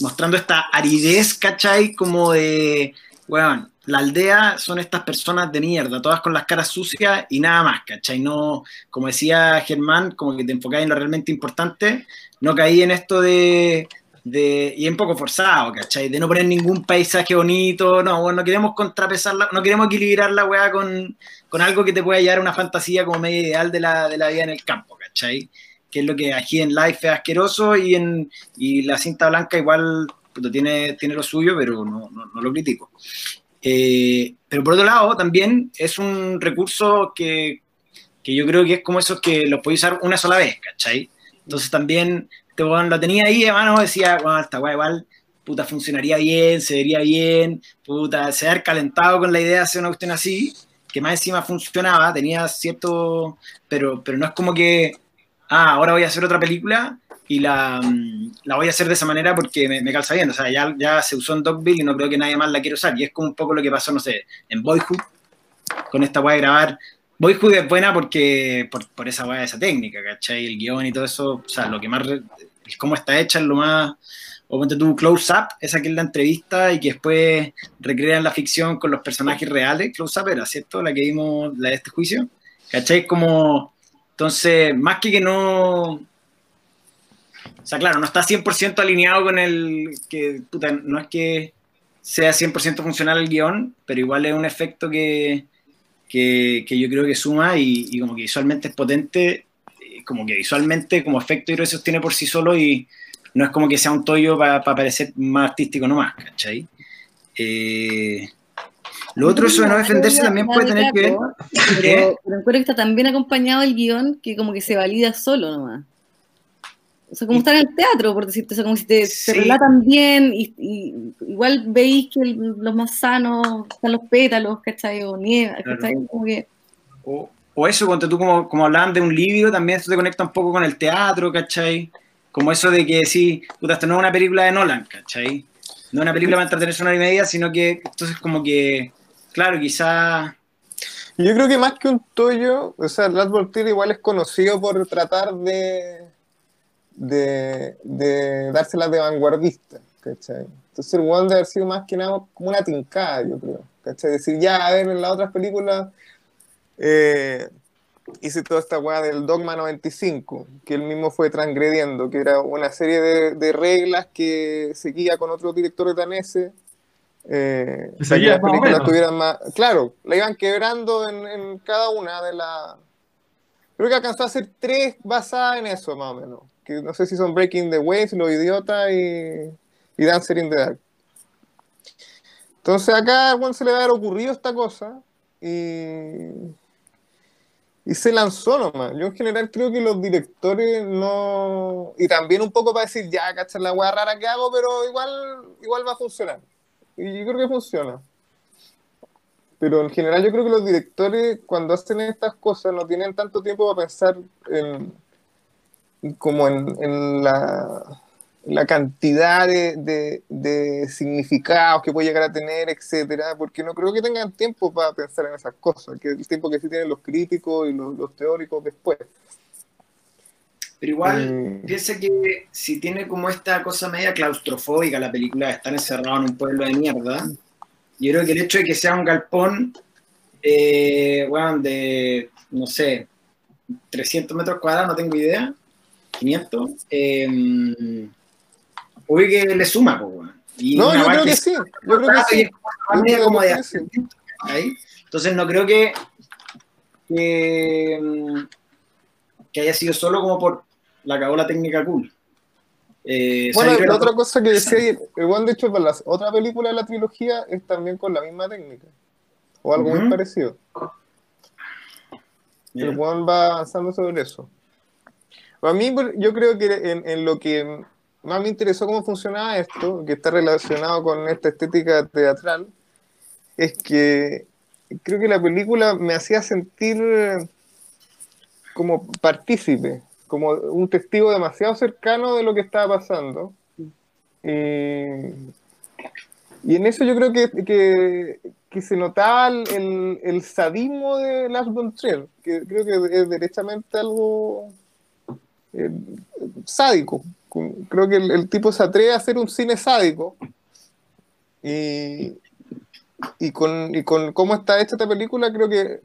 mostrando esta aridez, ¿cachai? Como de, weón, la aldea son estas personas de mierda, todas con las caras sucias y nada más, ¿cachai? No, como decía Germán, como que te enfocáis en lo realmente importante, no caí en esto de, de y un poco forzado, ¿cachai? De no poner ningún paisaje bonito, no, bueno, no queremos contrapesarla, no queremos equilibrar la weá con, con algo que te pueda llevar a una fantasía como media ideal de la, de la vida en el campo, ¿cachai? Que es lo que aquí en Life es asqueroso y en y la cinta blanca igual puta, tiene, tiene lo suyo, pero no, no, no lo critico. Eh, pero por otro lado, también es un recurso que, que yo creo que es como esos que los podéis usar una sola vez, ¿cachai? Entonces también este lo tenía ahí, hermano, decía, bueno, esta weá igual, puta, funcionaría bien, se vería bien, puta, se haber calentado con la idea de hacer una cuestión así, que más encima funcionaba, tenía cierto, pero, pero no es como que, ah, ahora voy a hacer otra película y la, mm, la voy a hacer de esa manera porque me, calza bien. O sea, ya, ya se usó en Dogville y no creo que nadie más la quiera usar. Y es como un poco lo que pasó, no sé, en Boyhood, con esta weá de grabar. Boyhood es buena porque, por, por esa weá esa técnica, ¿cachai? El guion y todo eso, o sea, lo que más, es cómo está hecha es lo más, o ponte tú Close Up, esa que es la entrevista y que después recrean la ficción con los personajes reales. Close Up era, ¿cierto? La que vimos, la de este juicio. ¿Cachai? Como, entonces, más que que no, o sea, claro, no está 100% alineado con el que, no es que sea 100% funcional el guion, pero igual es un efecto que, que, yo creo que suma y, y como que visualmente es potente, como que visualmente como efecto que se sostiene por sí solo y no es como que sea un tollo para parecer más artístico nomás, ¿cachai? Eh, lo otro, eso de no defenderse también puede tener que ver... ¿Qué? Pero, pero encuentro que está tan bien acompañado el guion que como que se valida solo nomás. O sea, como estar en el teatro, por decirte, o sea, como si te, Sí. te relatan bien y, y igual veis que el- los más sanos están los pétalos, ¿cachai? O Claro. ¿cachai? Como que, O, o eso, cuando tú como, como hablaban de un libro, también eso te conecta un poco con el teatro, ¿cachai? Como eso de que sí, puta, esto no es una película de Nolan, ¿cachai? No es una película para entretenerse una hora y media, sino que entonces como que, claro, quizá... Yo creo que más que un toyo, o sea, Last Voltaire igual es conocido por tratar de, de, de dárselas de vanguardista, ¿cachai? Entonces el one de haber sido más que nada como una tincada, yo creo, ¿cachai? Decir, ya, a ver, en las otras películas eh, hice toda esta weá del Dogma 95, que él mismo fue transgrediendo, que era una serie de, de reglas que seguía con otros directores daneses. Eh, para que las películas tuvieran más. Claro, la iban quebrando en, en cada una de las. Creo que alcanzó a hacer tres basadas en eso, más o menos. Que no sé si son Breaking the Waves, Los Idiotas y, y Dancer in the Dark. Entonces acá bueno, se le va a haber ocurrido esta cosa y, y se lanzó nomás. Yo en general creo que los directores no... Y también un poco para decir, ya, cachar la weá rara que hago, pero igual, igual va a funcionar. Y yo creo que funciona. Pero en general yo creo que los directores cuando hacen estas cosas no tienen tanto tiempo para pensar en, como en, en la, la cantidad de, de- de significados que puede llegar a tener, etcétera, porque no creo que tengan tiempo para pensar en esas cosas, que el tiempo que sí tienen los críticos y los, los teóricos después. Pero igual, Mm. piensa que si tiene como esta cosa media claustrofóbica la película de estar encerrado en un pueblo de mierda, yo creo que el hecho de que sea un galpón, eh, weón, de, no sé, 300 metros cuadrados, no tengo idea, 500, eh, obvio que le suma, pues, weón. Y No, yo creo que sí, yo creo que sí. Más media Yo como de creo que sí. ¿cachai? Entonces no creo que, que, que haya sido solo como por la cagó la técnica cool. Eh, Bueno, la otra cosa que decía ayer, Juan de hecho para la otra película de la trilogía es también con la misma técnica, o algo muy parecido. Mira. El Juan va avanzando sobre eso. A mí, yo creo que en, en lo que más me interesó cómo funcionaba esto, que está relacionado con esta estética teatral, es que creo que la película me hacía sentir eh, como partícipe, como un testigo demasiado cercano de lo que estaba pasando. Y, en eso yo creo que, que, se notaba el, sadismo de Lars von que creo que es derechamente algo eh, sádico. Creo que el, tipo se atreve a hacer un cine sádico. Y, y, con, y con cómo está hecha esta película, creo que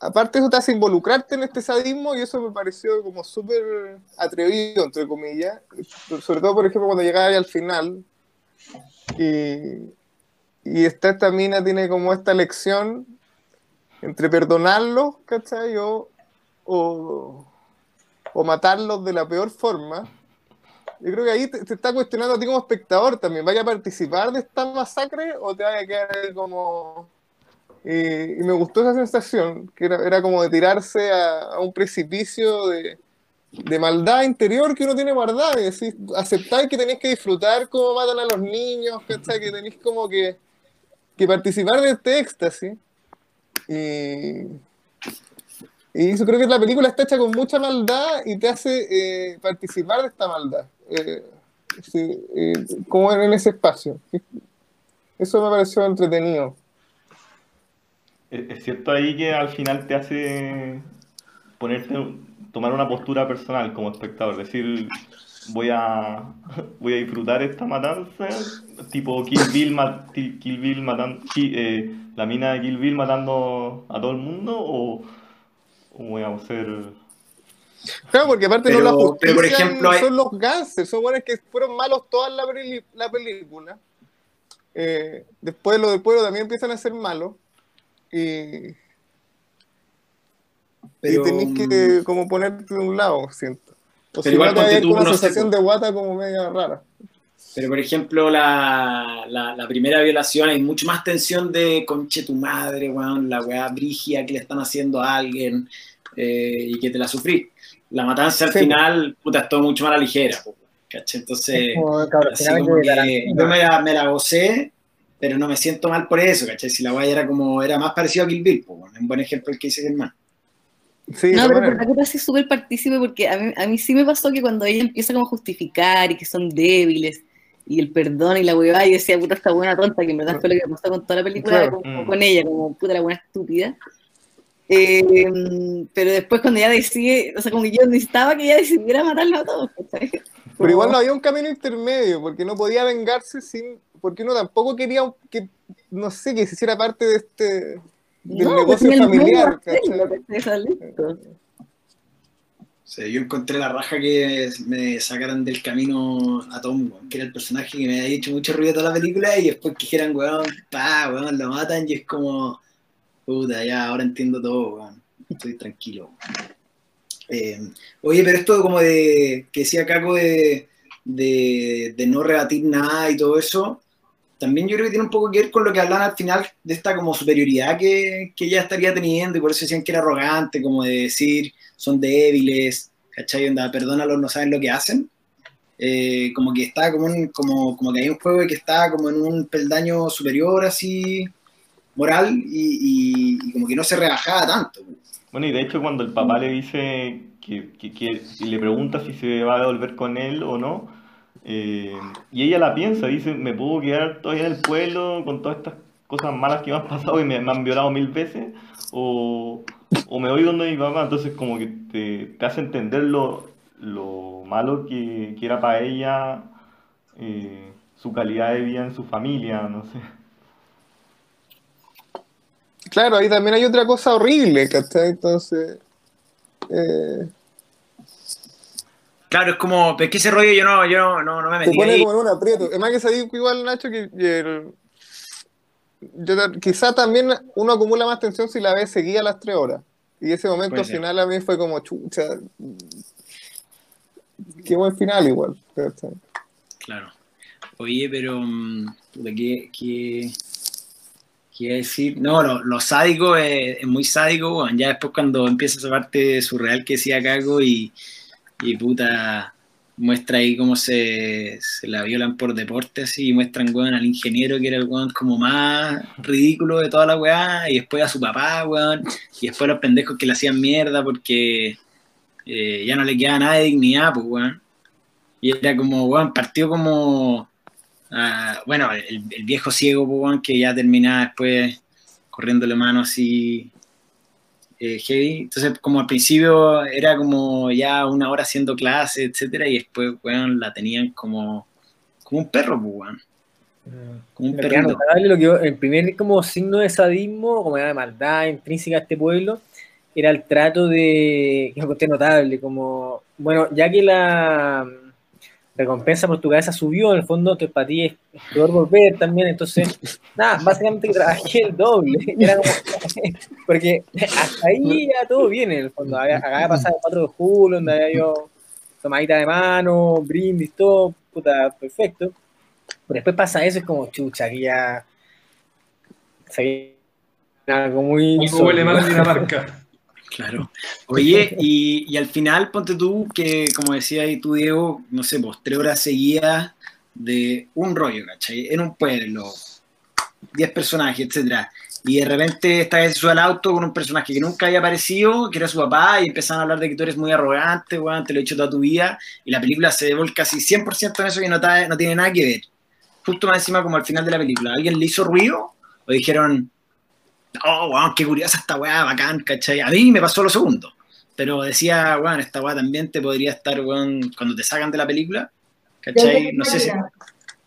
aparte eso te hace involucrarte en este sadismo y eso me pareció como súper atrevido, entre comillas. Sobre todo, por ejemplo, cuando llegaba ahí al final y, y esta, esta mina tiene como esta lección entre perdonarlos, ¿cachai? O, o, o matarlos de la peor forma. Yo creo que ahí te, te está cuestionando a ti como espectador también. ¿Vaya a participar de esta masacre o te vaya a quedar como... Y, y me gustó esa sensación, que era, era como de tirarse a, a un precipicio de, de maldad interior que uno tiene guardada y decir, aceptar que tenéis que disfrutar cómo matan a los niños, ¿cachai? que tenéis como que, que participar de este éxtasis. Y, y eso creo que la película está hecha con mucha maldad y te hace eh, participar de esta maldad, eh, eh, como en ese espacio. Eso me pareció entretenido. Es cierto ahí que al final te hace ponerte, tomar una postura personal como espectador, decir voy a voy a disfrutar esta matanza, tipo Kill Bill, Kill Bill matando la mina de Kill Bill matando a todo el mundo voy a hacer Claro, porque aparte Pero- no la justicia por ejemplo, hay- son los gánster, son buenos que fueron malos toda la, peli- la película. Eh, después los del pueblo también empiezan a ser malos. Y, Pero, y tenés que como ponerte de un lado, siento. O Pero si igual no, hay tú, una no sé, sensación de guata como media rara. Pero, por ejemplo, la, la, la primera violación hay mucho más tensión de conche tu madre, weón, la weá brigia que le están haciendo a alguien eh, y que te la sufrí. La matanza al Sí. final, puta, es todo mucho más a la ligera, po, ¿cachai? Entonces, como, así como que yo me la, me la gocé, pero no me siento mal por eso, ¿cachai? Si la weá era como, era más parecido a Kill Bill, weón, un buen ejemplo el que dice Germán. Sí, No, pero por la que súper partícipe porque a mí, a mí sí me pasó que cuando ella empieza como a justificar y que son débiles y el perdón y la huevada, y decía, puta, esta buena tonta, que en verdad fue lo que pasó con toda la película, Claro. como Mm. con ella, como puta la buena estúpida. Eh, pero después cuando ella decide, o sea, como que yo necesitaba que ella decidiera matarlo a todos, ¿cachai? Pero igual no había un camino intermedio, porque no podía vengarse sin. Porque uno tampoco quería que, no sé, que se hiciera parte de este. del No, negocio pues, familiar. hacerlo, ¿cachai? ¿cachai? Eso es listo. Yo encontré la raja que me sacaran del camino a Tom, que era el personaje que me había hecho mucho ruido toda la película, y después que dijeran, weón, pa, weón, lo matan, y es como, puta, ya, ahora entiendo todo, weón. Estoy tranquilo. Eh, oye, pero esto como de, que decía Caco de, de, de no rebatir nada y todo eso, también yo creo que tiene un poco que ver con lo que hablan al final de esta como superioridad que, que ella estaría teniendo y por eso decían que era arrogante, como de decir son débiles, ¿cachai? Onda, perdónalos, no saben lo que hacen. Eh, como que está como, un, como, como que hay un juego que está como en un peldaño superior así moral y, y- y como que no se rebajaba tanto. Bueno, y de hecho cuando el papá le dice que, que, que- le pregunta si se va a devolver con él o no, eh, y ella la piensa, dice, me puedo quedar todavía en el pueblo con todas estas cosas malas que me han pasado y me, han violado mil veces, o, o me voy donde mi papá, entonces como que te, te hace entender lo, lo malo que, que era para ella eh, su calidad de vida en su familia, no sé. Claro, ahí también hay otra cosa horrible, ¿cachai? Entonces, eh, Claro, es como, pero es que ese rollo yo no, yo no, no, me te metí pone ahí. como en un aprieto. Es más que sabía igual, Nacho, que, el- yo quizá también uno acumula más tensión si la ve seguida las tres horas. Y ese momento al final a mí fue como chucha. Qué buen final igual. Claro. Oye, pero, mm, ¿qué, qué, qué decir? No, lo, lo sádico es, es muy sádico. Ya después cuando empieza esa parte surreal que decía Caco y, y puta muestra ahí cómo se, se la violan por deporte así y muestran weón al ingeniero que era el weón como más ridículo de toda la weá y después a su papá weón y después a los pendejos que le hacían mierda porque eh, ya no le quedaba nada de dignidad pues weón. Y era como weón partió como ah, bueno el, el viejo ciego pues, weón que ya terminaba después corriéndole mano así eh, heavy. Entonces, como al principio era como ya una hora haciendo clase, etcétera, y después, weón, la tenían como, como un perro, pues, weón. Como un que, el primer como signo de sadismo, como era de maldad intrínseca a este pueblo, era el trato de, que encontré notable, como, bueno, ya que la mm, recompensa por tu cabeza subió, en el fondo, que para ti es peor volver también, entonces, nada, básicamente trabajé el doble, era como, porque hasta ahí ya todo bien en el fondo, había, acababa de pasar el 4 de julio, donde había yo tomadita de mano, brindis, todo, puta, perfecto. Pero después pasa eso, es como chucha, que ya. viene algo muy. Algo huele mal. Dinamarca. Claro. Oye, y, y al final, ponte tú que, como decía ahí tú, Diego, no sé, pues tres horas seguidas de un rollo, ¿cachai? En un pueblo, 10 personajes, etcétera. Y de repente esta vez sube al auto con un personaje que nunca había aparecido, que era su papá, y empezaron a hablar de que tú eres muy arrogante, weón, te lo he dicho toda tu vida, y la película se volca casi 100% en eso que no, no tiene nada que ver. Justo más encima como al final de la película. ¿Alguien le hizo ruido? ¿O dijeron, oh, weón, qué curiosa esta weá, bacán, ¿cachai? A mí me pasó lo segundo. Pero decía, weón, esta weá también te podría estar, weón, cuando te sacan de la película, ¿cachai? No sé si...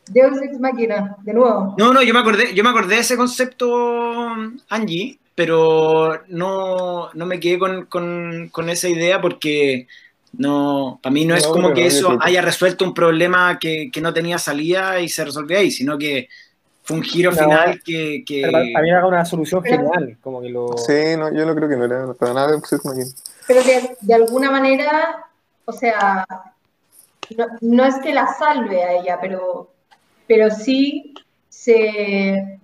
Deus Ex Máquina, de nuevo. No, no, yo me acordé, yo me acordé de ese concepto, Angie, pero no, no me quedé con, con- con esa idea porque no, para mí no es No, como pero que eso haya resuelto un problema que, que no tenía salida y se resolvió ahí, sino que fue un giro No, final que... que- mí era una solución genial, como que lo. Sí, no, yo no creo que no era para nada Machine. Pero de, de alguna manera, o sea, no, no es que la salve a ella, pero, pero sí se,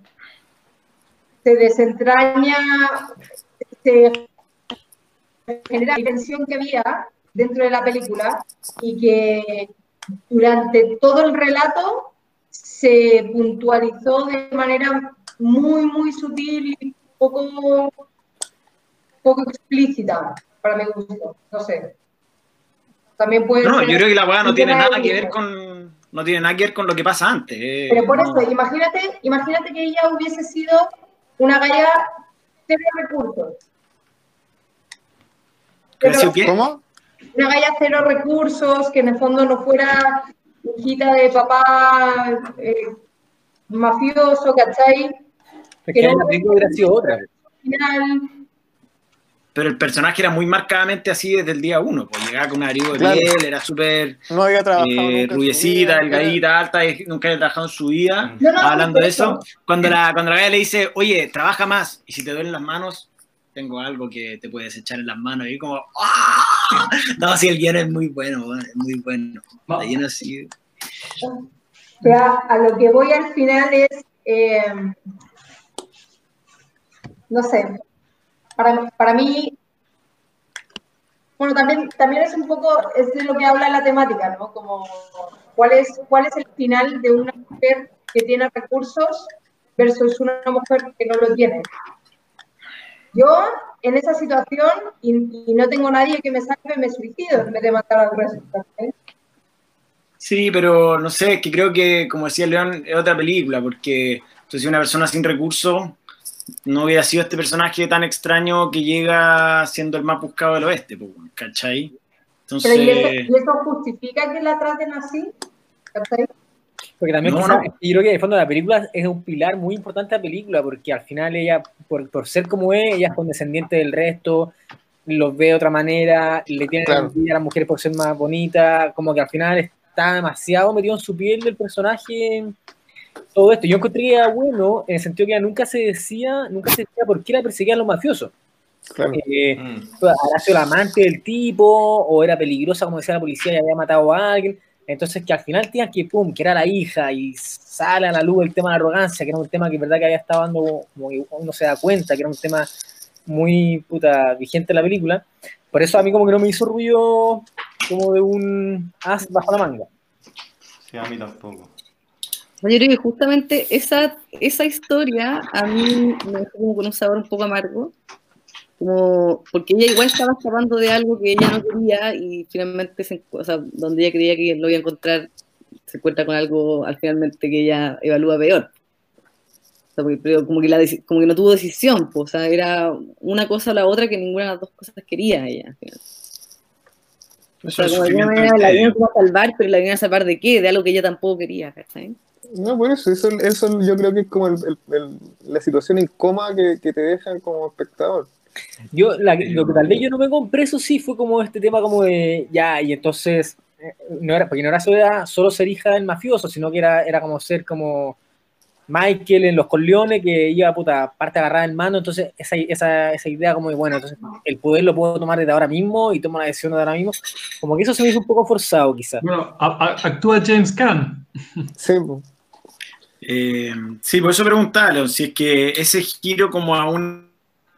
se desentraña, se genera la tensión que había dentro de la película y que durante todo el relato se puntualizó de manera muy, muy sutil y poco, poco explícita, para mi gusto, no sé. También puede No, ser yo creo que la weá no tiene nada que ver con... No tiene nada que ver con lo que pasa antes. eh, Pero por no. eso, imagínate, imagínate que ella hubiese sido una galla cero recursos. ¿Crees Pero- ¿Cómo? una galla cero recursos, que en el fondo no fuera hijita de papá eh, mafioso, ¿cachai? Es que que no- hubiera sido otra. Final, Pero el personaje era muy marcadamente así desde el día uno. Pues llegaba con un abrigo de Claro. piel, era súper No había trabajado. eh, rubiecita, delgadita, alta, nunca había trabajado en su vida. No, no, Hablando de eso. cuando la, cuando la galla le dice, oye, trabaja más, y si te duelen las manos, tengo algo que te puedes echar en las manos. Y como, ¡ah! No, sí, el guion es muy bueno, es muy bueno. Está lleno así. A lo que voy al final es, eh, no sé, para, para mí, bueno, también, también es un poco, es de lo que habla la temática, ¿no? Como, ¿cuál es, cuál es el final de una mujer que tiene recursos versus una mujer que no lo tiene? Yo, en esa situación, y, y no tengo nadie que me salve, me suicido en vez de matar al resto. ¿eh? Sí, pero no sé, es que creo que, como decía León, es otra película, porque entonces una persona sin recursos no hubiera sido este personaje tan extraño que llega siendo el más buscado del oeste, po, ¿cachai? Entonces, Pero ¿y eso, y eso justifica que la traten así? ¿Cachai? Porque también No, quizá- no. yo creo que el fondo la película es un pilar muy importante de la película, porque al final ella, por, por ser como es, ella es condescendiente del resto, los ve de otra manera, le tiene Claro. envidia a las mujeres por ser más bonita, como que al final está demasiado metido en su piel del personaje todo esto. Yo encontré que era bueno en el sentido que ella nunca se decía, nunca se decía por qué la perseguían los mafiosos. Claro. Eh, Mm. habrá sido la amante del tipo, o era peligrosa, como decía la policía, y había matado a alguien. Entonces, que al final tenían que, pum, que era la hija, y sale a la luz el tema de la arrogancia, que era un tema que, verdad, que había estado dando, como que uno se da cuenta, que era un tema muy, puta, vigente en la película. Por eso a mí, como que no me hizo ruido como de un as bajo la manga. Sí, a mí tampoco. Yo creo que justamente esa, esa historia a mí me dejó como con un sabor un poco amargo, como porque ella igual estaba escapando de algo que ella no quería y finalmente, se, o sea, donde ella creía que lo iba a encontrar, se encuentra con algo al finalmente que ella evalúa peor. O sea, porque- pero como que, la, como que no tuvo decisión, pues, o sea, era una cosa o la otra que ninguna de las dos cosas quería ella. al final. O sea, como de manera la como a salvar, pero la vinieron a salvar de qué? De algo que ella tampoco quería, ¿cachai? No, por eso, eso, eso yo creo que es como el- el- el- la situación incómoda que, que te dejan como espectador. Yo, la- lo que tal vez yo no me compré, eso sí, fue como este tema como de, ya, y entonces, eh, no era, porque no era solo, era solo ser hija del mafioso, sino que era, era como ser como Michael en Los Corleones, que iba, puta, parte agarrada en mano, entonces esa, esa, esa idea como de, bueno, entonces el poder lo puedo tomar desde ahora mismo y tomo la decisión de ahora mismo, como que eso se me hizo un poco forzado quizás. Bueno, a- a- actúa James Caan. Sí. Eh, sí, por eso preguntaba, si es que ese giro como a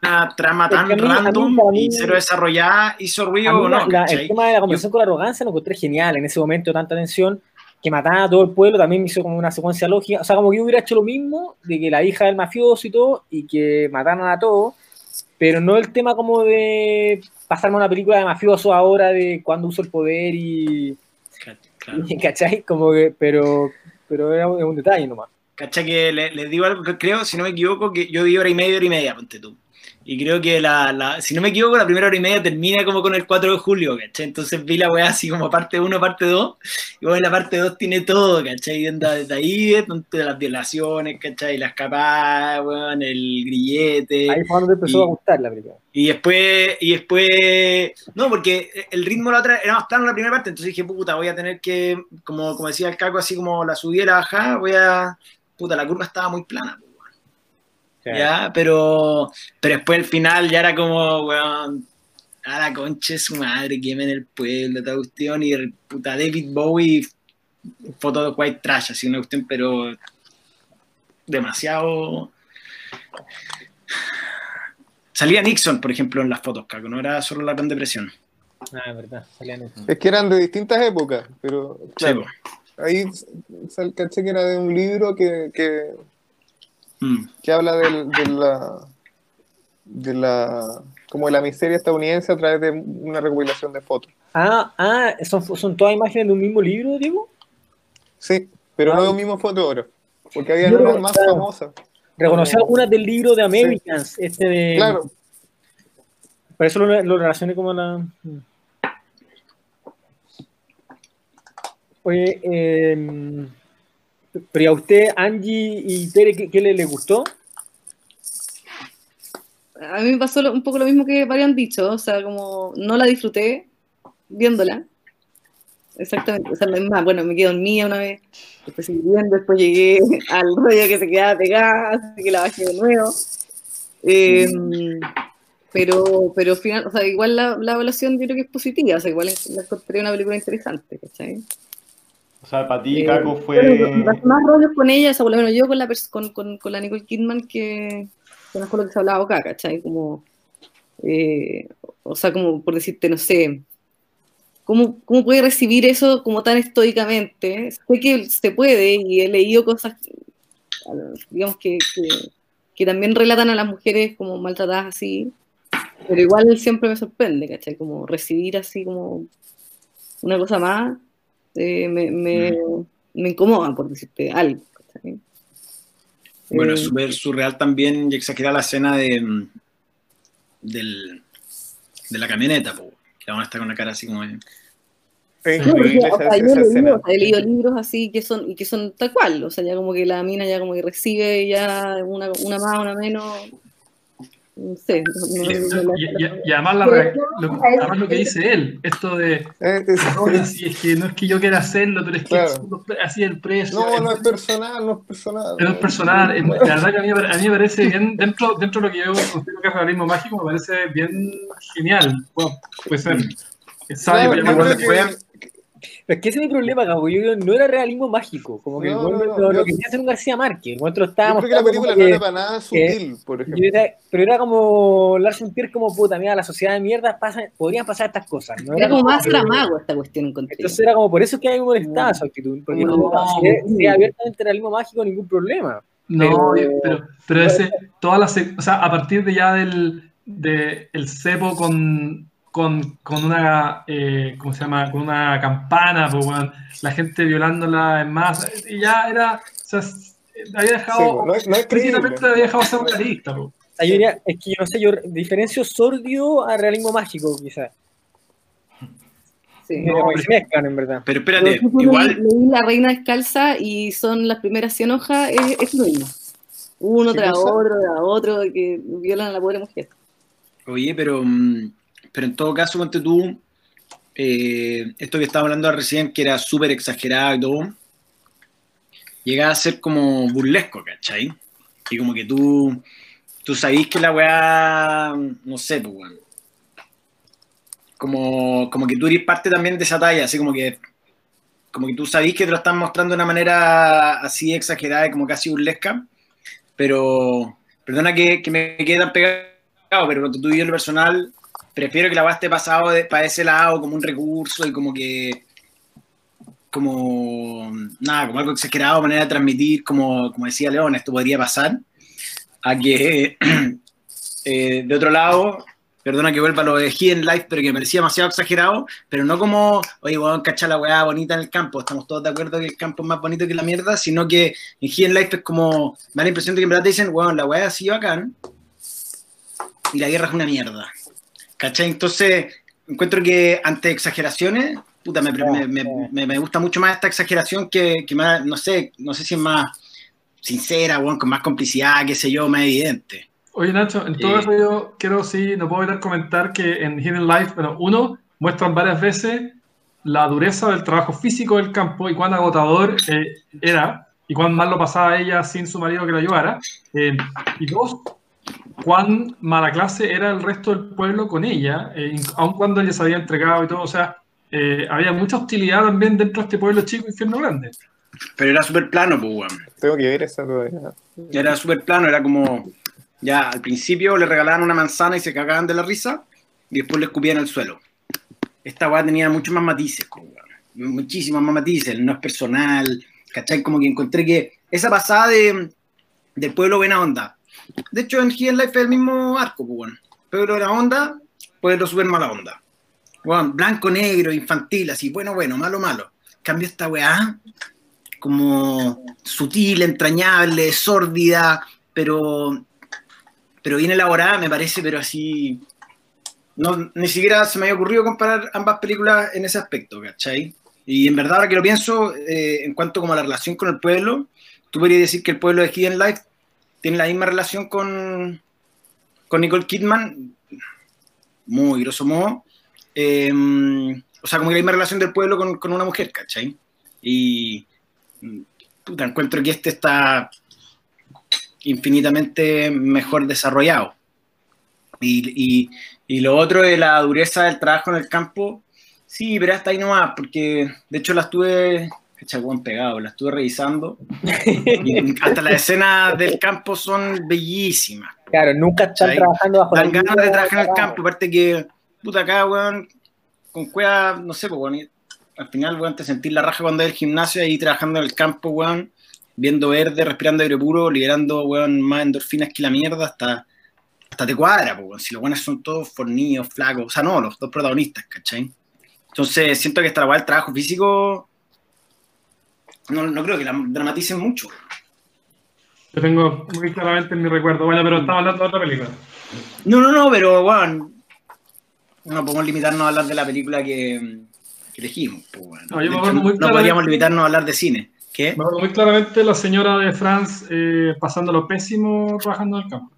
una trama tan mí- random mí- y cero desarrollada hizo ruido o no, la- el tema de la conversación con la arrogancia lo encontré genial en ese momento, tanta tensión, que mataba a todo el pueblo, también me hizo como una secuencia lógica, o sea, como que yo hubiera hecho lo mismo, de que la hija del mafioso y todo, y que mataran a todos, pero no el tema como de pasarme una película de mafioso ahora, de cuando uso el poder y, Claro. y ¿cachai? Como que, pero, pero era un, es un detalle nomás. ¿Cachai? Que le- les digo algo que creo, si no me equivoco, que yo vi hora y media, hora y media, ponte tú. Y creo que la, la- si no me equivoco, la primera hora y media termina como con el 4 de julio, ¿cachai? Entonces vi la weá así como parte 1, parte 2, y bueno, la parte 2 tiene todo, ¿cachai? Anda desde ahí, desde las violaciones, ¿cachai? La escapada, weón, el grillete. Ahí fue cuando te empezó y- a gustar la película. Y después, y después, no, porque el ritmo de la otra era más plano en la primera parte, entonces dije, puta, voy a tener que, como, como decía el caco, así como la subida y la bajada, voy a, puta, la curva estaba muy plana. Ya, pero, pero después el final ya era como, weón, a la concha de su madre, quemen el pueblo, esta cuestión, y el puta David Bowie, foto de white trash, así una cuestión, pero demasiado... Salía Nixon, por ejemplo, en las fotos, Caco, no era solo la Gran Depresión. Ah, verdad, salían eso. Es que eran de distintas épocas, pero claro, Sí, ahí caché que era de un libro que, que. Mm. que habla del- de, la de la como de la miseria estadounidense a través de una recopilación de fotos. Ah, ah, ¿son, son todas imágenes de un mismo libro, Diego? Sí, pero Ah. no de un mismo fotógrafo, porque había Yo unas más claro. famosas. Reconocí Como- algunas del libro de Americans, este de... Claro, Por eso lo, lo relacioné como la... Oye, eh, pero ¿y a usted, Angie y Tere, qué, qué le, gustó? A mí me pasó un poco lo mismo que habían dicho, o sea, como no la disfruté viéndola. Exactamente, o sea, es más, bueno, me quedé dormida una vez, después seguí después llegué al rollo que se quedaba pegada, así que la bajé de nuevo. Eh, pero, pero al final, o sea, igual la, la evaluación yo creo que es positiva, o sea, igual la encontré una película interesante, ¿cachai? O sea, para ti, Eh, Caco, fue. más- más rollos con ella, o sea, por lo menos yo con la, con, con, con la Nicole Kidman que, que no con lo que se ha hablado acá, ¿cachai? Como, eh, o sea, como por decirte, no sé, ¿cómo, ¿cómo puede recibir eso como tan estoicamente? Sé que se puede y he leído cosas, digamos, que, que, que también relatan a las mujeres como maltratadas así, pero igual siempre me sorprende, ¿cachai? Como recibir así como una cosa más, eh, me, me, me incomoda, por decirte algo. ¿cachai? Bueno, Eh, es súper surreal también y exagerar la escena de, mm, del, de la camioneta, po, que la van a estar con una cara así como de- Es No, porque, increíble o esa, sea, yo esa he leído, escena. o sea, he leído libros así que son, y que son tal cual, o sea, ya como que la mina ya como que recibe ya una, una más, una menos, no sé. no- no- no- no- Y, y- y además, la Pero lo, además lo que dice él, esto de Eh, es- no, es, es que no es que yo quiera hacerlo, pero es que Claro. así es el precio. No, no es personal, no es personal. no es personal. La verdad que a mí, a mí me parece bien, dentro, dentro de lo que yo considero que es realismo mágico, me parece bien genial. Bueno, puede ser. Claro, yo creo que- Pero es que ese es mi problema, Cabo. Yo creo que no era realismo mágico. Como que No, el no, lo, no, lo quería hacer un García Márquez. Te lo Yo estábamos creo que la película no era para nada sutil, por ejemplo. pero era como Lars von Trier como puta, mira, la sociedad de mierda pasa, podrían pasar estas cosas. ¿no? Era como más Saramago esta cuestión, encontré. Entonces era como por eso que a mí me molestaba su actitud. Porque No, no, si no. si abiertamente realismo mágico, ningún problema. No, Pero- pero, pero ese, todas las, o sea, a partir de ya del de el cepo con, con, con una, eh, ¿cómo se llama? Con una campana, pues, weón, la gente violándola en masa, y ya era, o sea, s- había Sí, dejado, no, es- no es precisamente había dejado de ser realista, pues. Yo diría, es que yo no sé, yo diferencio sordio a realismo mágico, quizás. Sí. No, Como que pero- se mezclan, en verdad. Pero Pero espérate, tú igual, leí, La Reina Descalza y son las primeras 100 hojas, es, es lo mismo. Uno ¿Qué tras cosa? otro, tras otro, que violan a la pobre mujer. oye, pero, mm, pero en todo caso, ponte tú, eh, esto que estaba hablando recién, que era súper exagerado y todo, llegaba a ser como burlesco, ¿cachai? Y como que tú, tú sabís que la weá, no sé, pues, weón. Como, como que tú eres parte también de esa talla, así como que, como que tú sabís que te lo están mostrando de una manera así exagerada y como casi burlesca, pero, perdona que, que me quede tan pegado, pero cuando tú y yo en lo personal, prefiero que la weá esté pasado de- para ese lado como un recurso y como que, como, nada, como algo exagerado, manera de transmitir, como, como decía León, esto podría pasar, a que, eh, de otro lado, perdona que vuelva lo de Hidden Life, pero que me parecía demasiado exagerado, pero no como, oye, weón, cacha la weá bonita en el campo, estamos todos de acuerdo que el campo es más bonito que la mierda, sino que en Hidden Life es como, me da la impresión de que en verdad te dicen, weón, la weá así bacán, y la guerra es una mierda. ¿Cachai? Entonces, encuentro que ante exageraciones, puta, me, me, me, me- me gusta mucho más esta exageración que, que más, no sé, no sé si es más sincera, weón, con más complicidad, qué sé yo, más evidente. Oye, Nacho, en todo Eh. eso yo quiero, sí, no puedo evitar comentar que en Hidden Life, bueno, uno, muestran varias veces la dureza del trabajo físico del campo y cuán agotador eh, era y cuán mal lo pasaba ella sin su marido que la ayudara. Eh, y dos, cuán mala clase era el resto del pueblo con ella, eh, aun cuando ella se había entregado y todo. O sea, eh, había mucha hostilidad también dentro de este pueblo chico, infierno grande. Pero era súper plano, pues, weón. Tengo que ver esa todavía. Era súper plano, era como, ya al principio le regalaban una manzana y se cagaban de la risa, y después le escupían al suelo. Esta weá tenía muchos más matices, weón. muchísimos más matices, no es personal, ¿cachai? Como que encontré que esa pasada de, del pueblo buena onda. De hecho, en Hidden Life es el mismo arco, pues, weón. Pueblo buena onda, pueblo súper mala onda. Blanco, negro, infantil, así, bueno, bueno, malo, malo. Cambio esta weá, como sutil, entrañable, sórdida, pero, pero bien elaborada, me parece, pero así. No, ni siquiera se me había ocurrido comparar ambas películas en ese aspecto, ¿cachai? Y en verdad, ahora que lo pienso, eh, en cuanto como a la relación con el pueblo, tú podrías decir que el pueblo de Hidden Life tiene la misma relación con, con Nicole Kidman, muy grosso modo. eh, o sea, como la misma relación del pueblo con, con una mujer, ¿cachai? Y puta, encuentro que este está infinitamente mejor desarrollado. Y, y, y lo otro de la dureza del trabajo en el campo, sí, pero hasta ahí nomás, porque de hecho la estuve, Hecha weón pegado, la estuve revisando. y hasta las escenas del campo son bellísimas. Claro, nunca están trabajando bajo Dan ganas de trabajar en el campo, aparte que, puta, acá, weón, con cueva, no sé, pues, weón, al final, weón, te sentís la raja cuando hay el gimnasio ahí trabajando en el campo, weón, viendo verde, respirando aire puro, liberando, weón, más endorfinas que la mierda, hasta, hasta te cuadra, pues, weón, si los weones son todos fornidos, flacos, o sea, no, los dos protagonistas, ¿cachai? Entonces, siento que esta weá, el trabajo físico, no, no creo que la dramaticen mucho. Yo tengo muy claramente en mi recuerdo. Bueno, pero estaba hablando de otra película. No, no, no, pero bueno, no podemos limitarnos a hablar de la película que, que elegimos. pues, bueno. No, yo De me hecho, acuerdo muy no claramente- podríamos limitarnos a hablar de cine. ¿Qué? Me acuerdo muy claramente la señora de France eh, pasándolo pésimo trabajando en el campo.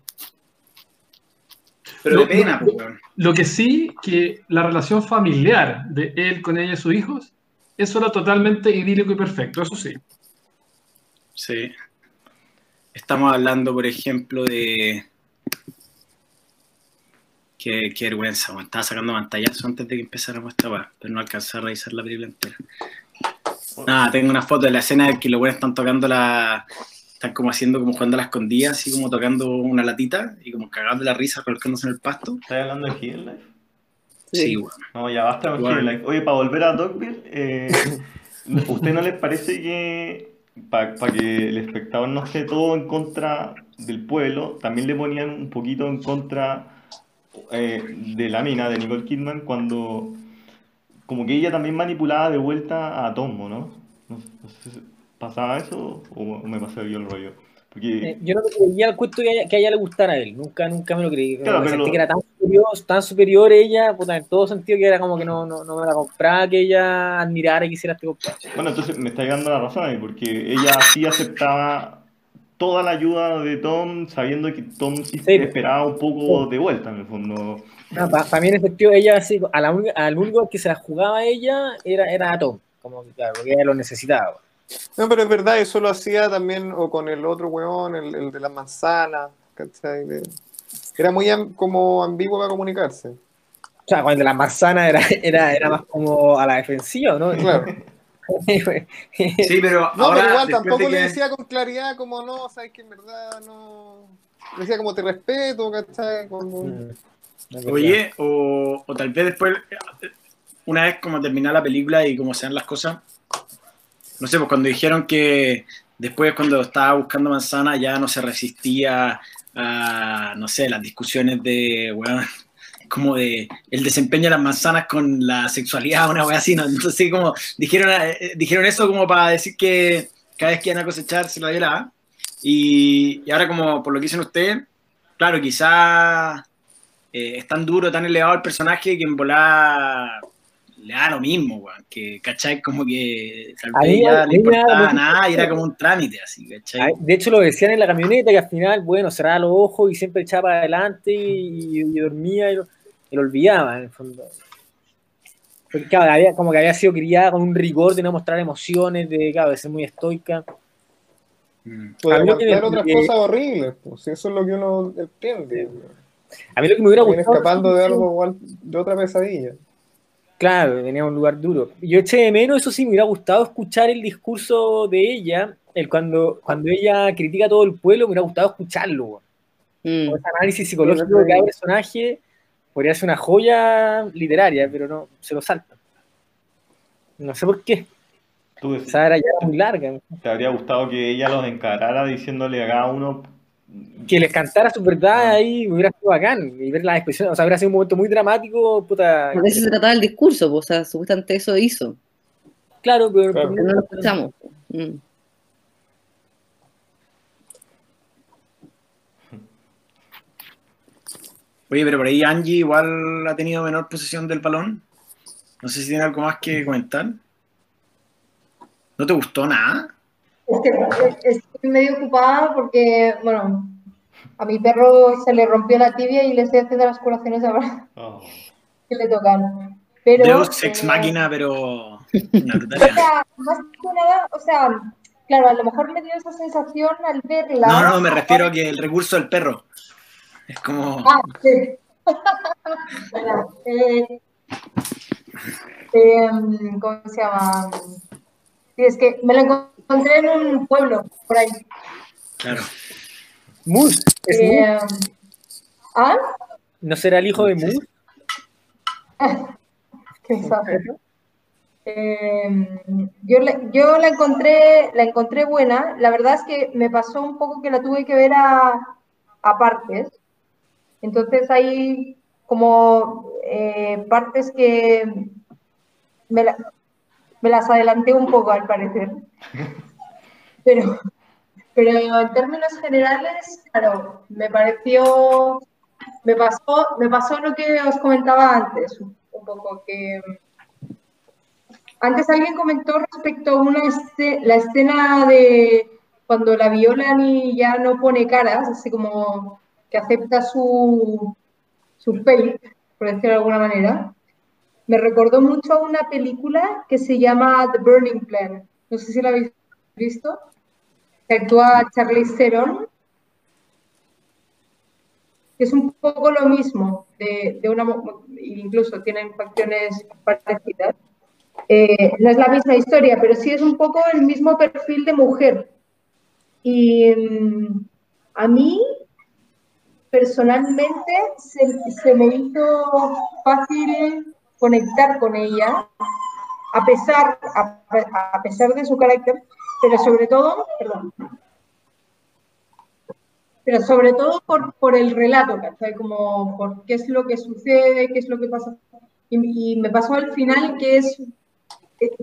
Pero de pena, pues, weón. Lo que sí, que la relación familiar de él con ella y sus hijos, eso era totalmente idílico y perfecto, eso sí. Sí. Estamos hablando, por ejemplo, de. Qué, qué vergüenza. Estaba sacando pantallazo antes de que empezáramos esta weá, pero no alcancé a revisar la película entera. Nada, tengo una foto de la escena en que los buenos están tocando la. Están como haciendo, como jugando a la escondida, así como tocando una latita y como cagando la risa, colocándose en el pasto. ¿Estás hablando de Hidden Life? Sí, weón. No, ya basta con Bueno. Oye, para volver a Dogville, eh, ¿usted no les parece que para que el espectador no esté todo en contra del pueblo, también le ponían un poquito en contra eh, de la mina, de Nicole Kidman, cuando como que ella también manipulaba de vuelta a Tomo, ¿no? No, no sé si pasaba eso o, o me pasé yo el rollo. Porque Eh, Yo no me creía el cuento que a, ella, que a ella le gustara a él, nunca, nunca me lo creí. Claro, pero sentí que era tan superior, tan superior ella, puta, en todo sentido que era como que no, no, no me la compraba, que ella admirara y quisiera este compadre. Bueno, entonces me está dando la razón porque ella sí aceptaba toda la ayuda de Tom, sabiendo que Tom sí Sí. esperaba un poco de vuelta, en el fondo. para mí en ese sentido, ella así, a la al único que se la jugaba ella era, era a Tom, como que claro, porque ella lo necesitaba. No, pero es verdad, eso lo hacía también o con el otro weón, el, el de las manzanas, ¿cachai? De- Era muy am- como ambiguo para comunicarse. O sea, cuando la manzana era, era, era más como a la defensiva, ¿no? Claro. Sí, pero No, ahora, pero igual tampoco de le decía con claridad como no, sabes que en verdad no. Le decía como te respeto, ¿cachai? Como- Mm. Oye, o, o tal vez después, una vez como terminar la película y como sean las cosas, no sé, pues cuando dijeron que después cuando estaba buscando manzana ya no se resistía a, no sé, las discusiones de, weón, como de el desempeño de las manzanas con la sexualidad, una wea así, ¿no? Entonces como dijeron, eh, dijeron eso como para decir que cada vez que iban a cosechar se lo violaba. Y, y ahora como por lo que dicen ustedes, claro, quizás eh, es tan duro, tan elevado el personaje que en volada le da lo mismo, weón. Que, ¿cachai? Como que tal vez ya no importaba nada y era como un trámite, así, ¿cachai? De hecho, lo decían en la camioneta que al final, bueno, cerraba los ojos y siempre echaba para adelante y, y dormía y lo, y lo olvidaba, en el fondo. Porque, claro, había, como que había sido criada con un rigor de no mostrar emociones, de, claro, de ser muy estoica. Mm. Que aguantar otras que- cosas horribles, pues, eso es lo que uno entiende. A mí lo que me hubiera gustado. escapando de algo igual, de otra pesadilla. Claro, venía a un lugar duro. Yo eché de menos, eso sí, me hubiera gustado escuchar el discurso de ella, el cuando, cuando ella critica a todo el pueblo, me hubiera gustado escucharlo. Mm. Como ese análisis psicológico de cada personaje podría ser una joya literaria, pero no, se lo salta. No sé por qué. Tú decís, Esa era ya muy larga. ¿te habría gustado que ella los encarara diciéndole a cada uno? Que les cantara su verdad ahí me hubiera sido bacán. Y ver las expresiones, o sea, hubiera sido un momento muy dramático, puta. A veces se trataba el discurso, pues, o sea, supuestamente eso hizo, Claro, pero, Claro. pero no lo escuchamos. Mm. Oye, pero por ahí Angie igual ha tenido menor posesión del balón. No sé si tiene algo más que comentar. ¿No te gustó nada? Es que estoy medio ocupada porque, bueno, a mi perro se le rompió la tibia y le estoy haciendo las curaciones ahora Oh. que le tocan. Pero, eh, máquina, pero O sea, más que nada, o sea, claro, a lo mejor me dio esa sensación al verla. No, no, me refiero a que el recurso del perro. Es como. Ah, sí. Bueno, eh, em, ¿Cómo se llama? Sí, es que me lo encontré en un pueblo, por ahí. Claro. Moose, ¿es Moose? Eh, ¿Ah? ¿No será el hijo de Moose? Qué sabe. Eh, yo, la- yo la encontré, la encontré buena. La verdad es que me pasó un poco que la tuve que ver a, a partes. Entonces hay como eh, partes que me, la- me las adelanté un poco al parecer. Pero, pero en términos generales, claro, me pareció, me pasó, me pasó lo que os comentaba antes, un poco que antes alguien comentó respecto a una este- la escena de cuando la violan y ya no pone caras, así como que acepta su, su fate, por decirlo de alguna manera. Me recordó mucho a una película que se llama The Burning Plan. No sé si la habéis visto. Que actúa Charlize Theron. que Es un poco lo mismo, de, de una, incluso tienen facciones parecidas. Eh, no es la misma historia, pero sí es un poco el mismo perfil de mujer. Y mm, a mí, personalmente, se me hizo fácil conectar con ella, a pesar, a, pesar de su carácter, pero sobre todo, perdón, pero sobre todo por, por el relato, ¿cachai? Como por qué es lo que sucede, qué es lo que pasa. Y, y me pasó al final que es, eh,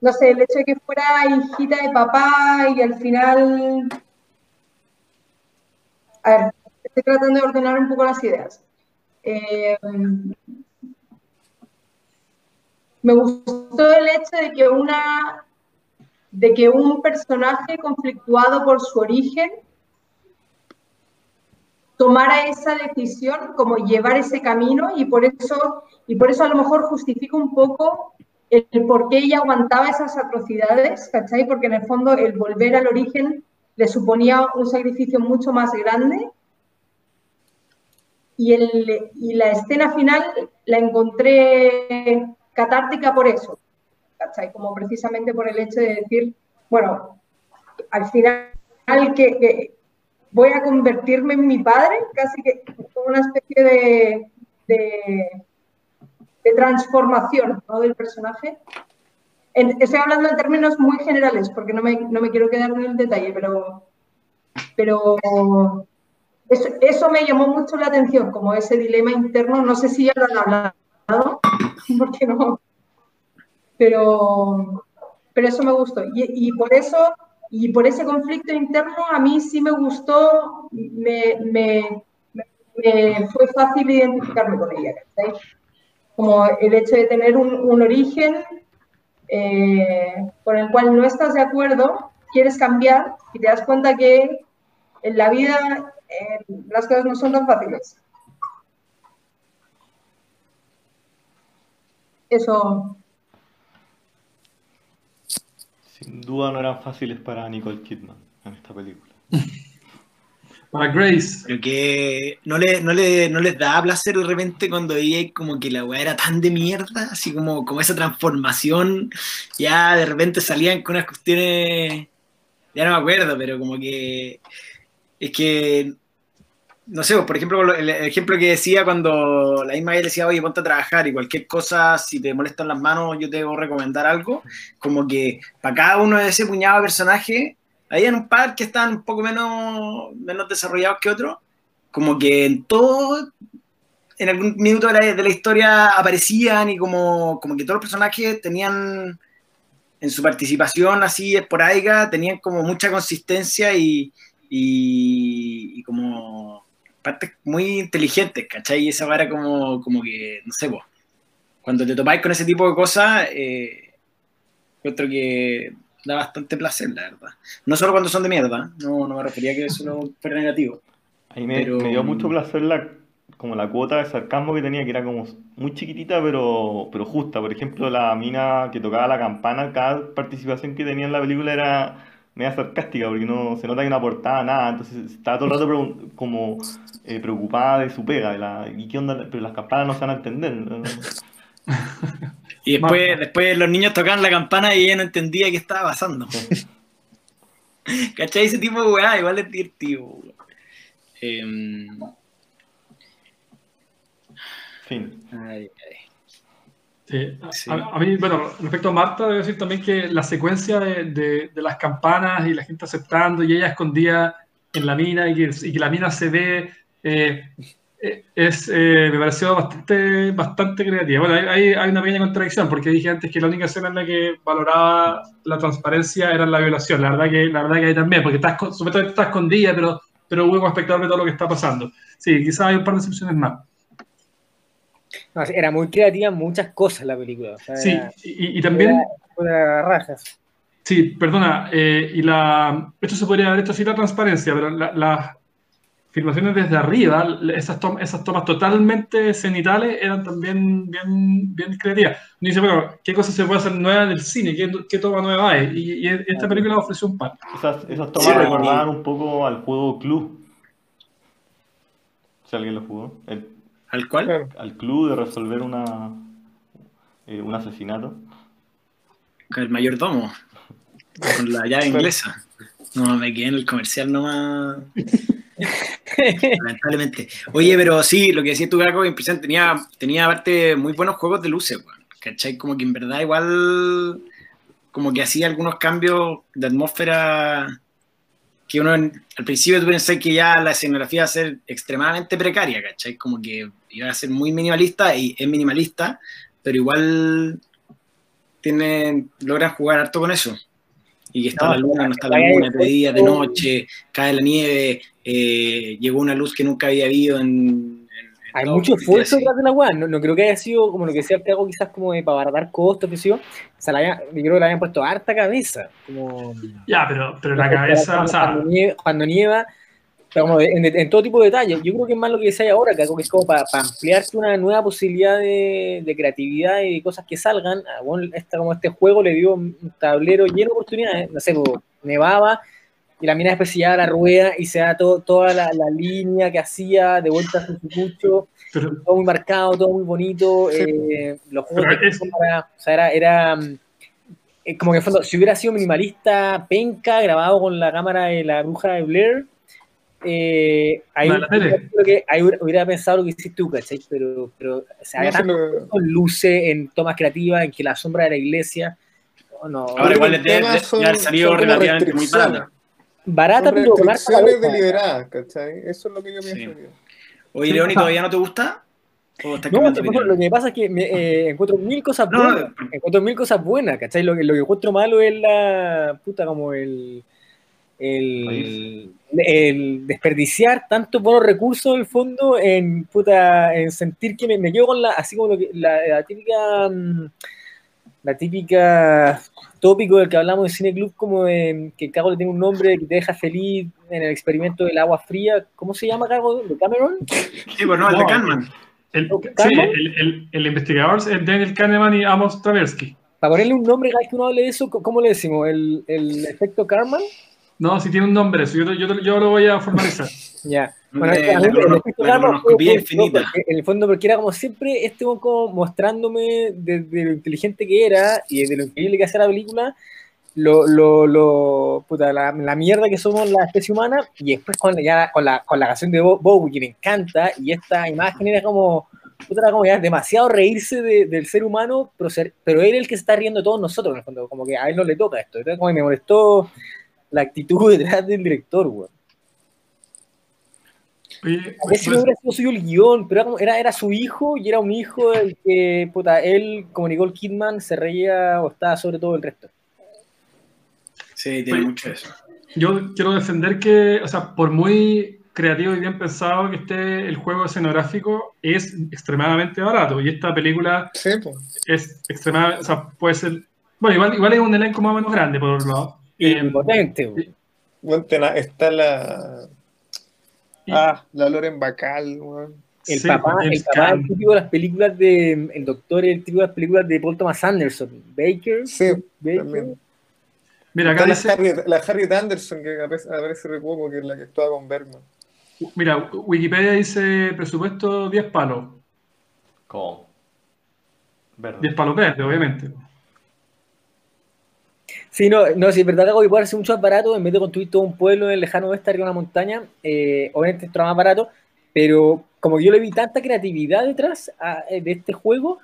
no sé, el hecho de que fuera hijita de papá y al final... A ver, estoy tratando de ordenar un poco las ideas. Eh, me gustó el hecho de que una de que un personaje conflictuado por su origen tomara esa decisión, como llevar ese camino y por eso y por eso a lo mejor justifica un poco el por qué ella aguantaba esas atrocidades, ¿cachai? Porque en el fondo el volver al origen le suponía un sacrificio mucho más grande y, el, y la escena final la encontré catártica por eso, ¿cachai? Como precisamente por el hecho de decir, bueno, al final que, que voy a convertirme en mi padre, casi que como una especie de, de, transformación del personaje. Estoy hablando en términos muy generales, porque no me, no me quiero quedar en el detalle, pero, pero eso, eso, me llamó mucho la atención, como ese dilema interno. No sé si ya lo han hablado, porque no. Pero, pero eso me gustó. Y, por eso, y por ese conflicto interno, a mí sí me gustó, me, me, fue fácil identificarme con ella. Como el hecho de tener un, un origen eh, con el cual no estás de acuerdo, quieres cambiar y te das cuenta que en la vida eh, las cosas no son tan fáciles. Eso. Sin duda no eran fáciles para Nicole Kidman en esta película. Para Grace. Pero que no, le, no, le, no les daba placer de repente cuando veía como que la weá era tan de mierda, así como, como esa transformación, ya de repente salían con unas cuestiones, ya no me acuerdo, pero como que es que, no sé, por ejemplo, el ejemplo que decía cuando la misma decía, oye, ponte a trabajar y cualquier cosa, si te molestan las manos, yo te debo recomendar algo, como que para cada uno de ese puñado de personajes, había un par que estaban un poco menos, menos desarrollados que otros, como que en todo, en algún minuto de la, de la historia aparecían y como, como que todos los personajes tenían en su participación así esporádica, tenían como mucha consistencia y, y, y como partes muy inteligentes, ¿cachai? Y esa era como, como que, no sé, vos, cuando te topáis con ese tipo de cosas, eh, encuentro que da bastante placer, la verdad. No solo cuando son de mierda, no, no me refería a que eso fuera negativo. A mí me, Pero- me dio mucho placer la, como la cuota de sarcasmo que tenía, que era como muy chiquitita pero, pero justa. Por ejemplo, la mina que tocaba la campana, cada participación que tenía en la película era media sarcástica, porque no se nota que no aportaba nada, entonces estaba todo el rato como eh, preocupada de su pega, de la, y qué onda, pero las campanas no se van a entender. ¿no? Y después, después los niños tocaban la campana y ella no entendía qué estaba pasando. ¿Cachai? Ese tipo de weá, igual es divertido. Em, Fin. ay, ay. Sí. Sí. A, a mí, bueno, respecto a Marta, debo decir también que la secuencia de, de- de las campanas y la gente aceptando y ella escondida en la mina y que, y que la mina se ve, eh, eh, es, eh, me pareció bastante, bastante creativa. Bueno, hay, una pequeña contradicción porque dije antes que la única escena en la que valoraba la transparencia era la violación. La verdad que, la verdad que hay también, porque está, esco- supuestamente escondida, pero, pero uno como espectador ve todo lo que está pasando. Sí, quizás hay un par de excepciones más. No, era muy creativa en muchas cosas la película. o sea, Sí, era- y, y también... era- era rajas. Sí, perdona, eh, y la, esto se podría haber hecho sin la transparencia, pero la- las filmaciones desde arriba, esas, tom- esas tomas totalmente cenitales eran también bien, bien creativas. Uno dice, bueno, ¿qué cosas se puede hacer nueva del cine? ¿Qué, qué toma nueva hay? Y, y esta película ofreció un par. Esas, esas tomas Sí, recordaban un poco al juego Club. Si alguien lo jugó. El- ¿Al cual? Claro. al club de resolver una, eh, un asesinato. Con el mayordomo. Con la llave inglesa. No, me quedé en el comercial nomás. Lamentablemente. Oye, pero sí, lo que decía tu Gaco, impresionante. Tenía, tenía aparte muy buenos juegos de luces, weón. ¿Cachai? Como que en verdad igual como que hacía algunos cambios de atmósfera que uno en- al principio tú pensás que ya la escenografía iba a ser extremadamente precaria, ¿cachai? Como que iba a ser muy minimalista y es minimalista, pero igual tienen, logran jugar harto con eso. Y que está No, la luna, no está la luna, de día, de noche, cae la nieve, eh, llegó una luz que nunca había habido en... Hay mucho y esfuerzo detrás de la weá. No, no creo que haya sido como lo que decía el Cago, quizás como de para abaratar costos, que yo. O sea, la había- yo creo que le habían puesto harta cabeza. Como, Ya, pero, pero la cabeza, cuando, o sea, cuando nieva, cuando nieva, como de- en, en todo tipo de detalles. Yo creo que es más lo que decía ahora, que algo que es como para, para ampliarte una nueva posibilidad de, de creatividad y de cosas que salgan. Ah, bueno, esta, como este juego le dio un tablero lleno de oportunidades. No sé, pues, nevaba y la mina después se la rueda y se da todo, toda la, la línea que hacía de vuelta a su cucho todo muy marcado, todo muy bonito. Sí. eh, los juegos Pero de es- cámara, o sea, era, era mm, eh, como que en fondo, si hubiera sido minimalista, penca, grabado con la cámara de la bruja de Blair, eh, ahí, hubiera, sido que- ahí hubiera- hubiera pensado lo que hiciste tú, ¿cachai? Pero, pero o sea, No había sé tanto lo- con luces, en tomas creativas, en que la sombra de la iglesia, no, no, Ahora igual les debe, haber salido relativamente muy barata. Barata, pero con harta deliberadas, ¿cachai? Eso es lo que yo Sí. pienso. yo. Oye, Leoni, ¿todavía no te gusta? ¿O estás No, ejemplo, lo que pasa es que me, eh, encuentro mil cosas No, buenas. encuentro mil cosas buenas, ¿cachai? Lo, que- lo que encuentro malo es la puta como el, el, el desperdiciar tantos buenos recursos en el fondo en puta en sentir que me, me quedo con la así como lo que, la, la típica mm, la típica tópico del que hablamos de Cine Club como de que Cago le tiene un nombre que te deja feliz en el experimento del agua fría ¿cómo se llama Cago? ¿de Cameron? Sí, pues no, el de. Kahneman. el, ¿Lo sí, el, el- el investigador es Daniel Kahneman y Amos Tversky. Para ponerle un nombre cada vez que uno hable de eso, ¿cómo le decimos? ¿El, el efecto Karman? No, si tiene un nombre, eso, yo, yo, yo lo voy a formalizar. Ya. De Bueno, la a mí la infinita. fue- En el fondo, porque era como siempre este como mostrándome desde lo inteligente que era y de lo increíble que hacía la película, lo, lo, lo, puta, la, la mierda que somos la especie humana, y después con, ya, con, la, con la canción de Bo- Bowie, que me encanta, y esta imagen era como, puta, era como ya demasiado reírse de- del ser humano, pero, ser, pero él es el que se está riendo de todos nosotros, en el fondo, como que a él no le toca esto. Entonces, como que me molestó la actitud detrás del director, weón. Oye, A ver si no pues, hubiera sido suyo el guion, pero era, como- era, era su hijo y era un hijo del que, puta, él, como Nicole Kidman, se reía o estaba sobre todo el resto. Sí, tiene Oye. mucho eso. Yo quiero defender que, o sea, por muy creativo y bien pensado que esté el juego escenográfico, es extremadamente barato. Y esta película Sí, pues. es extremadamente, o sea, puede ser, bueno, igual, igual es un elenco más o menos grande, por otro lado. Eh, potente, está la. Ah, la Loren Bacal, weón. El sí, papá, el James papá el típico de las películas de. El doctor es el típico de las películas de Paul Thomas Anderson. Baker. Sí, Baker. también. Mira, acá Está la dice, Harriet, la Harriet Anderson, que aparece, aparece re poco, que es la que actuaba con Bergman. mira, Wikipedia dice presupuesto 10 palos. ¿Cómo? Verde. Y el palo verde, obviamente. Sí, no, no, si es verdad que puede ser mucho más barato, en vez de construir todo un pueblo en el lejano oeste arriba de una montaña, eh, obviamente esto era más barato, pero como que yo le vi tanta creatividad detrás a- eh, de este juego,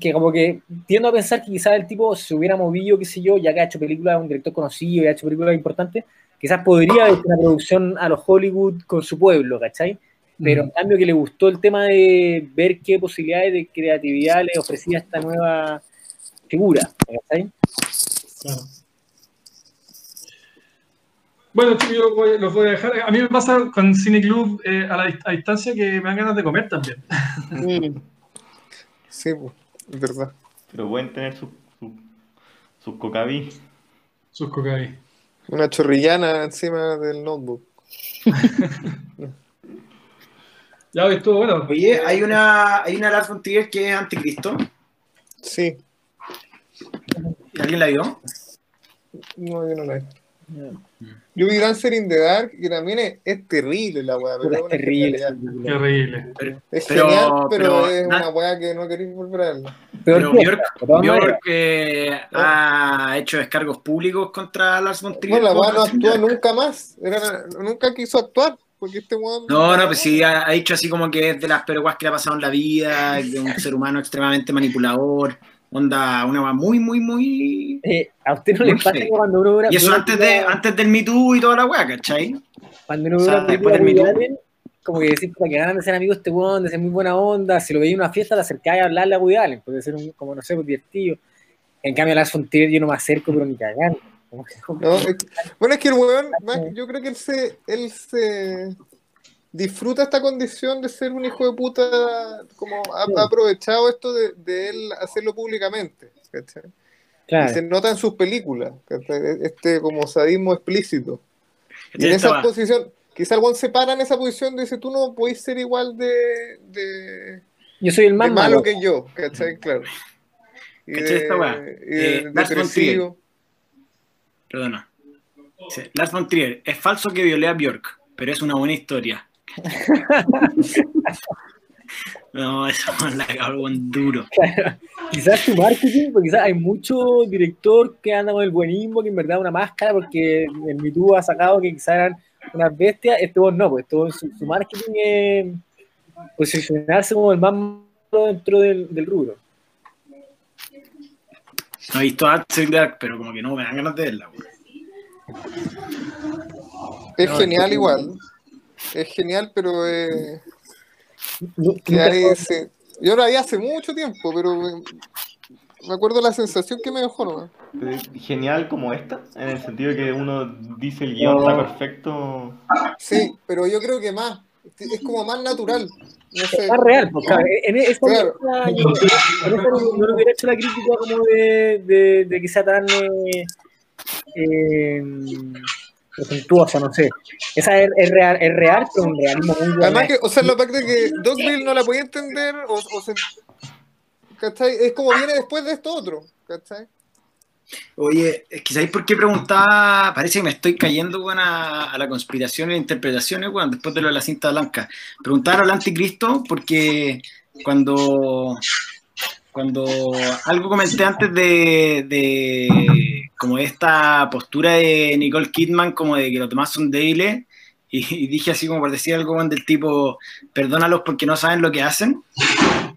que como que tiendo a pensar que quizás el tipo se hubiera movido, qué sé yo, ya que ha hecho películas, un director conocido y ha hecho películas importantes, quizás podría haber una producción a los Hollywood con su pueblo, ¿cachai? Pero en cambio que le gustó el tema de ver qué posibilidades de creatividad le ofrecía esta nueva figura, ¿cachai? Claro. Bueno, chicos, yo los voy, los voy a dejar. A mí me pasa con Cine Club eh, a la a distancia que me dan ganas de comer también. Mm. Sí, pues, es verdad. Pero pueden tener sus sus sus cocaví. Sus cocaí. Una chorrillana encima del notebook. Ya estuvo bueno. Oye, hay una, hay una Lars von Trier que es Anticristo. Sí. ¿Alguien la vio? No, yo no la he. Yo vi Dancer in the Dark, que también es, es terrible la weá. pero es terrible. Qué horrible. Es Pero- genial, pero, pero es na- una weá que no queréis volver a verla. Pero Bjork. Bjork, eh, ha hecho descargos públicos contra Lars von Trier. Bueno, la weá no Dark. nunca más. Era, nunca quiso actuar, porque este weón. No, no, pues sí, ha, ha dicho así como que es de las peores weas que le ha pasado en la vida, de un ser humano extremadamente manipulador. Onda, una weá muy, muy, muy. Eh, a usted no le pasa que cuando uno una- Y eso antes, de, antes del Me Too y toda la weá, ¿cachai? Cuando uno ve O sea, después del de Me Too. Como que decir, para que ganan de ser amigo de este weón, de ser muy buena onda, si lo veía en una fiesta, te acercáis a hablarle a Woody Allen, puede ser un, como no sé, pues, divertido. En cambio, a Lars von Trier yo no me acerco, pero ni cagando. Como que- No, es que- bueno, es que el weón, más- yo creo que él se, él se disfruta esta condición de ser un hijo de puta, como ha, ha aprovechado esto de, de él hacerlo públicamente. ¿cachai? Y se nota en sus películas, ¿cachai? este como sadismo explícito. Y en ¿Cachai? esa posición, quizá el se para en esa posición dice, tú no podés ser igual de, de, Yo soy el de más malo malo. que yo, ¿cachai? Claro. Y ¿Cachai esta weá? Eh, Lars von depresivo. Perdona. Sí, Lars von Trier, es falso que violé a Bjork, pero es una buena historia. No, eso es la cago en duro. Quizás su marketing, porque quizás hay mucho director que anda con el buenismo, que en verdad es una máscara, porque el Me Too ha sacado que quizás eran unas bestias, este weón no, pues todo su, su marketing es posicionarse como el más malo dentro del, del rubro. No he visto the Dark, pero como que no me dan ganas de verla. Es No, genial es que- igual. Es genial, pero eh, Nu- que nunca- hay ese- yo la vi hace mucho tiempo, pero me, me acuerdo la sensación que me dejó es Genial como esta, en el sentido que uno dice el guion está perfecto. Sí, pero yo creo que más. Es como más natural. No sé. Es más real, claro, en esa, Claro. esa no, no le hubiera hecho la crítica como de, de, de que sea tan eh, eh, presuntuosa, no sé. Esa es, es real, es real, pero un realismo muy bueno. Además que, o sea, la parte de que Dogville no la podía entender, o, o se- ¿cachai? Es como viene después de esto otro, ¿cachai? Oye, ¿sabéis por qué preguntaba? Parece que me estoy cayendo weón, a, a la conspiración e interpretaciones, weón, después de lo de la cinta blanca. Preguntaron al anticristo porque cuando, cuando algo comenté antes de, de como esta postura de Nicole Kidman, como de que los demás son débiles, y, y dije así como por decir algo del tipo, perdónalos porque no saben lo que hacen.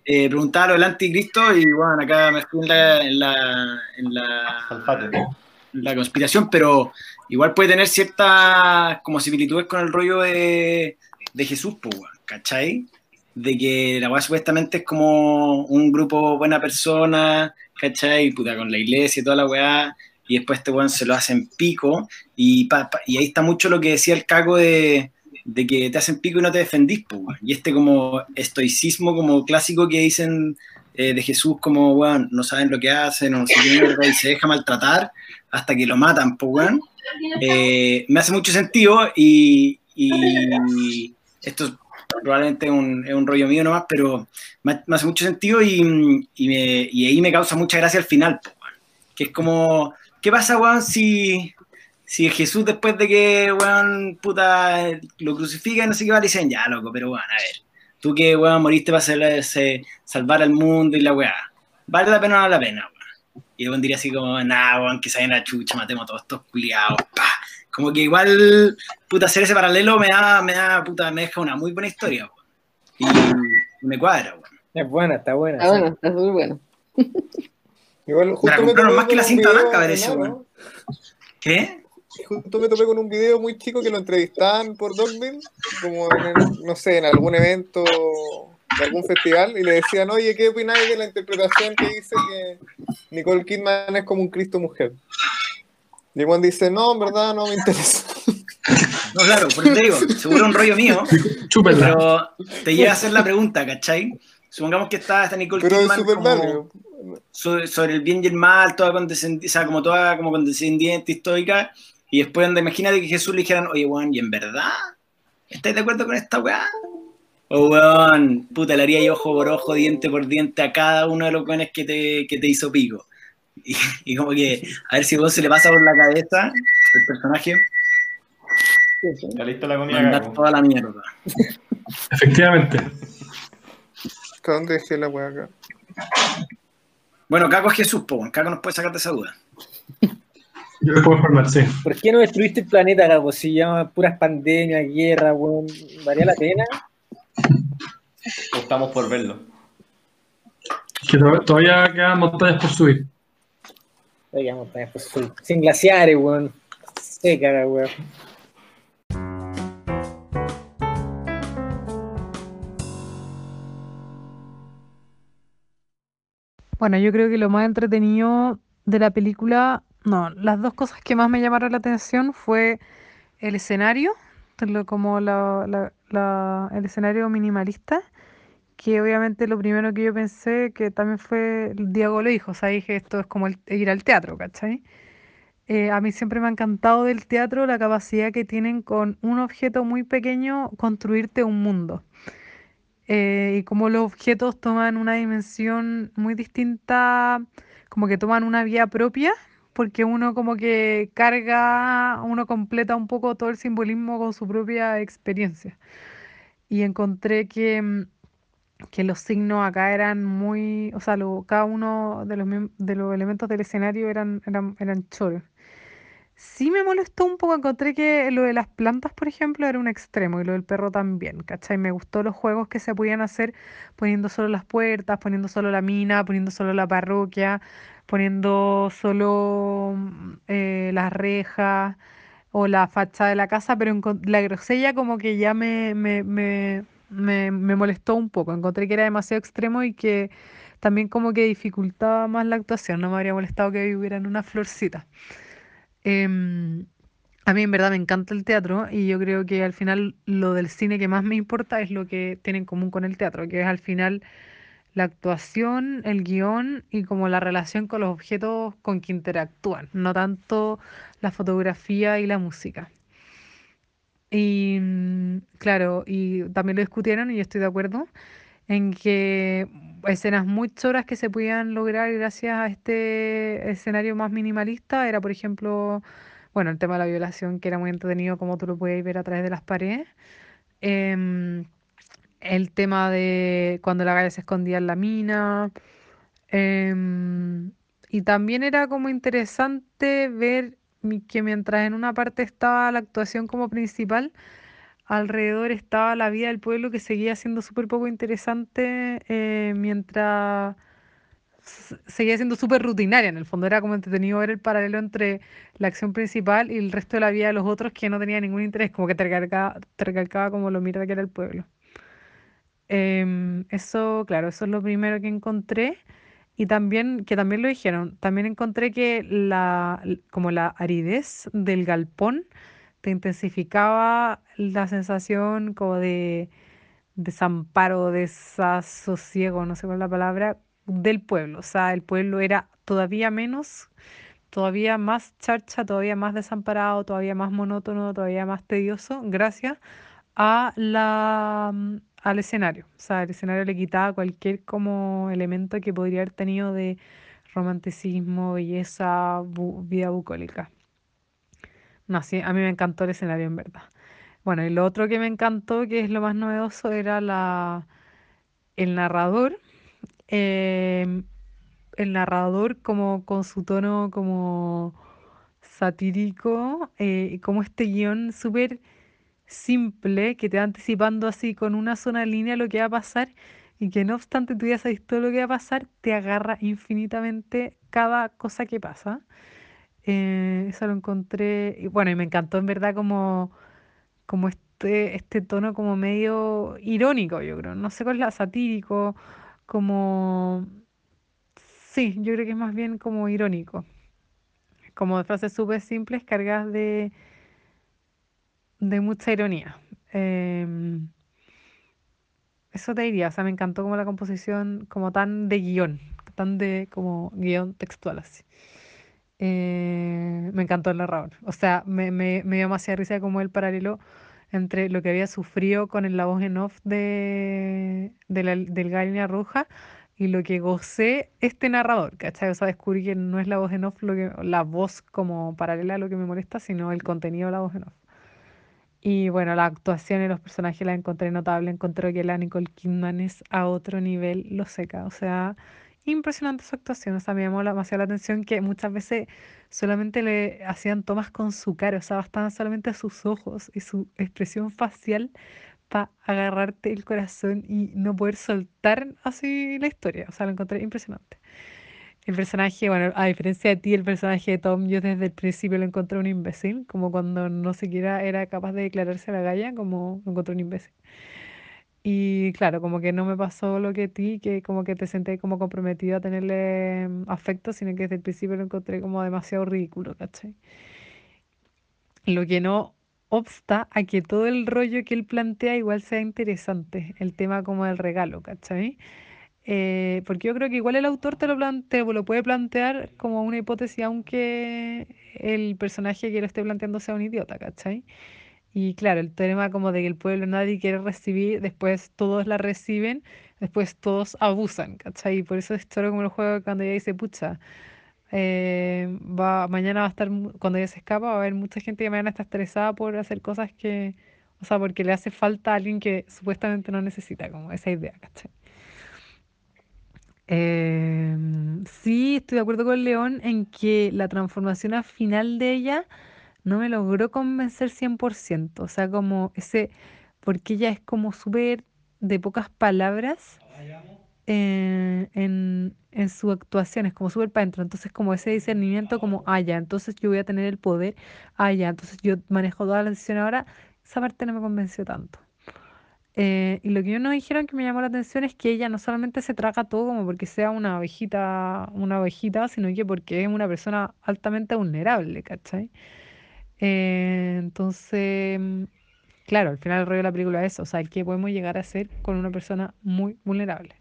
Eh, preguntaba lo del anticristo y bueno, acá me fui en la, en la, en la, conspiración, pero igual puede tener ciertas como similitudes con el rollo de, de Jesús, weón, ¿cachai? De que la weá supuestamente es como un grupo buena persona, ¿cachai? Puta, con la iglesia y toda la weá, y después este weón se lo hacen pico, y, pa- y ahí está mucho lo que decía el caco de, de que te hacen pico y no te defendís, weón. y este como estoicismo como clásico que dicen eh, de Jesús como, weón, no saben lo que hacen, o y se deja maltratar hasta que lo matan, po, weón. Eh, me hace mucho sentido y, y esto probablemente es un, es un rollo mío nomás, pero me, hace mucho sentido y, y, me- y ahí me causa mucha gracia al final, que es como, ¿qué pasa, weón, si, si Jesús después de que, weón, puta, lo crucifican, no sé qué va, dicen, ya, loco, pero weón, a ver, tú que, weón, moriste para hacer- se- salvar al mundo y la weá, ¿vale la pena o no vale la pena? weón? Y el weón diría así como, nah, weón, que a la chucha, matemos a todos estos culiados, pa. Como que igual, puta, hacer ese paralelo me da, me da, puta, me deja una muy buena historia, weón. Y me cuadra, weón. Es buena, está buena. Ah, bueno, está súper bueno. Igual justo me comprarnos topé más que con la un cinta video blanca, parece, weón. ¿Qué? Justo me topé con un video muy chico que lo entrevistaban por Dogville, como en, el- no sé, en algún evento de algún festival, y le decían, oye, ¿qué opináis de la interpretación que dice que Nicole Kidman es como un Cristo mujer? Y Juan dice, no, en verdad no me interesa. No, claro, por eso te digo, seguro un rollo mío, Chúpenla. pero te llega a hacer la pregunta, ¿cachai? Supongamos que está esta Nicole Pero Kidman como sobre, sobre el bien y el mal, toda condescendiente, o sea, como toda como condescendiente histórica, y después anda, imagínate que Jesús le dijeran, oye, weón, ¿y en verdad? ¿Estáis de acuerdo con esta weá? O weón, puta, le haría yo ojo por ojo, diente por diente a cada uno de los weones que te, que te hizo pico. Y, y como que, a ver si vos se le pasa por la cabeza el personaje, Ya listo la comida, mandar Caco. toda la mierda. Efectivamente. ¿Hasta ¿Dónde dejé la wea acá? Bueno, Caco es Jesús, po. Caco nos puede sacar de esa duda. Yo les puedo informar, sí. ¿Por qué no destruiste el planeta, Gabo? Si llama puras pandemias, guerra, weón. ¿Valía la pena? Optamos por verlo. Que to- todavía quedan montañas por subir. Oiga, montañas, pues, sin glaciares, weón. Seca, weón. Bueno, yo creo que lo más entretenido de la película, no, las dos cosas que más me llamaron la atención fue el escenario, como la- la- la- el escenario minimalista, que obviamente lo primero que yo pensé que también fue, Diego lo dijo, o sea, dije esto es como ir al teatro, ¿cachai? Eh, a mí siempre me ha encantado del teatro la capacidad que tienen con un objeto muy pequeño construirte un mundo eh, y como los objetos toman una dimensión muy distinta, como que toman una vía propia, porque uno como que carga, uno completa un poco todo el simbolismo con su propia experiencia. Y encontré que, mm, que los signos acá eran muy, o sea, lo- cada uno de los, de los elementos del escenario eran, eran, eran choros. Sí me molestó un poco, encontré que lo de las plantas, por ejemplo, era un extremo y lo del perro también, ¿cachai? Me gustó los juegos que se podían hacer poniendo solo las puertas, poniendo solo la mina, poniendo solo la parroquia, poniendo solo mm, eh, las rejas o la fachada de la casa, pero encon- la grosella como que ya me, me, me, me, me molestó un poco, encontré que era demasiado extremo y que también como que dificultaba más la actuación, no me habría molestado que hubieran una florcita. Em, a mí en verdad me encanta el teatro y yo creo que al final lo del cine que más me importa es lo que tiene en común con el teatro, que es al final la actuación, el guion y como la relación con los objetos con que interactúan, no tanto la fotografía y la música. Y mm, claro, y también lo discutieron y yo estoy de acuerdo en que escenas muy choras que se podían lograr gracias a este escenario más minimalista era, por ejemplo, bueno, el tema de la violación, que era muy entretenido como tú lo puedes ver a través de las paredes. Em, el tema de cuando la galla se escondía en la mina. em, y también era como interesante ver que mientras en una parte estaba la actuación como principal, alrededor estaba la vida del pueblo que seguía siendo súper poco interesante eh, mientras seguía siendo súper rutinaria. En el fondo era como entretenido ver el paralelo entre la acción principal y el resto de la vida de los otros que no tenía ningún interés, como que te recalcaba, te recalcaba como lo mierda que era el pueblo. Em, eso, claro, eso es lo primero que encontré. Y también, que también lo dijeron, también encontré que la, como la aridez del galpón te intensificaba la sensación como de desamparo, desasosiego, no sé cuál es la palabra, del pueblo. O sea, el pueblo era todavía menos, todavía más charcha, todavía más desamparado, todavía más monótono, todavía más tedioso, gracias a la, mm, al escenario. O sea, el escenario le quitaba cualquier como elemento que podría haber tenido de romanticismo, belleza, vida bucólica. No, sí, a mí me encantó el escenario en verdad. Bueno, y lo otro que me encantó, que es lo más novedoso, era la, el narrador. Em, el narrador como con su tono como satírico eh, y como este guion súper simple que te va anticipando así con una sola línea lo que va a pasar y que no obstante tú ya sabes todo lo que va a pasar, te agarra infinitamente cada cosa que pasa. Eh, eso lo encontré, y bueno, y me encantó en verdad como, como este, este tono como medio irónico, yo creo. No sé cuál es la satírico, como... Sí, yo creo que es más bien como irónico. Como frases súper simples cargadas de, de mucha ironía. Em, eso te diría, o sea, me encantó como la composición, como tan de guion, tan de como guion textual así. Eh, me encantó el narrador. O sea, me, me, me dio demasiada risa como el paralelo entre lo que había sufrido con la voz en off de, de del Galina Roja y lo que gocé este narrador, ¿cachai? O sea, descubrí que no es la voz en off lo que, la voz como paralela a lo que me molesta, sino el contenido de la voz en off. Y bueno, la actuación y los personajes la encontré notable. Encontré que la Nicole Kidman es a otro nivel, lo seca. O sea, impresionante su actuación. O sea, me llamó la- demasiado la atención que muchas veces solamente le hacían tomas con su cara. O sea, bastaban solamente sus ojos y su expresión facial para agarrarte el corazón y no poder soltar así la historia. O sea, lo encontré impresionante. El personaje, bueno, a diferencia de ti, el personaje de Tom, yo desde el principio lo encontré un imbécil, como cuando no siquiera era capaz de declararse a la galla, como lo encontré un imbécil. Y claro, como que no me pasó lo que ti, que como que te senté como comprometido a tenerle mm, afecto, sino que desde el principio lo encontré como demasiado ridículo, ¿cachai? Lo que no obsta a que todo el rollo que él plantea igual sea interesante, el tema como del regalo, ¿cachai? Eh, porque yo creo que igual el autor te lo lo puede plantear como una hipótesis, aunque el personaje que lo esté planteando sea un idiota, ¿cachai? Y claro, el tema como de que el pueblo nadie quiere recibir, después todos la reciben, después todos abusan, ¿cachai? Y por eso es todo como el juego cuando ella dice, pucha, eh, va, mañana va a estar, cuando ella se escapa, va a haber mucha gente que mañana está estresada por hacer cosas que, o sea, porque le hace falta a alguien que supuestamente no necesita, como esa idea, ¿cachai? Em, sí, estoy de acuerdo con León en que la transformación al final de ella no me logró convencer 100%. O sea, como ese, porque ella es como súper de pocas palabras eh, en, en su actuación, es como súper para adentro. Entonces, como ese discernimiento, como, ah, ya, entonces yo voy a tener el poder, ah, ya, entonces yo manejo toda la decisión ahora, esa parte no me convenció tanto. Eh, y lo que ellos nos dijeron que me llamó la atención es que ella no solamente se traga todo como porque sea una ovejita, una ovejita, sino que porque es una persona altamente vulnerable, ¿cachai? Eh, entonces, mm, claro, al final el rollo de la película es eso, o sea, ¿qué podemos llegar a hacer con una persona muy vulnerable?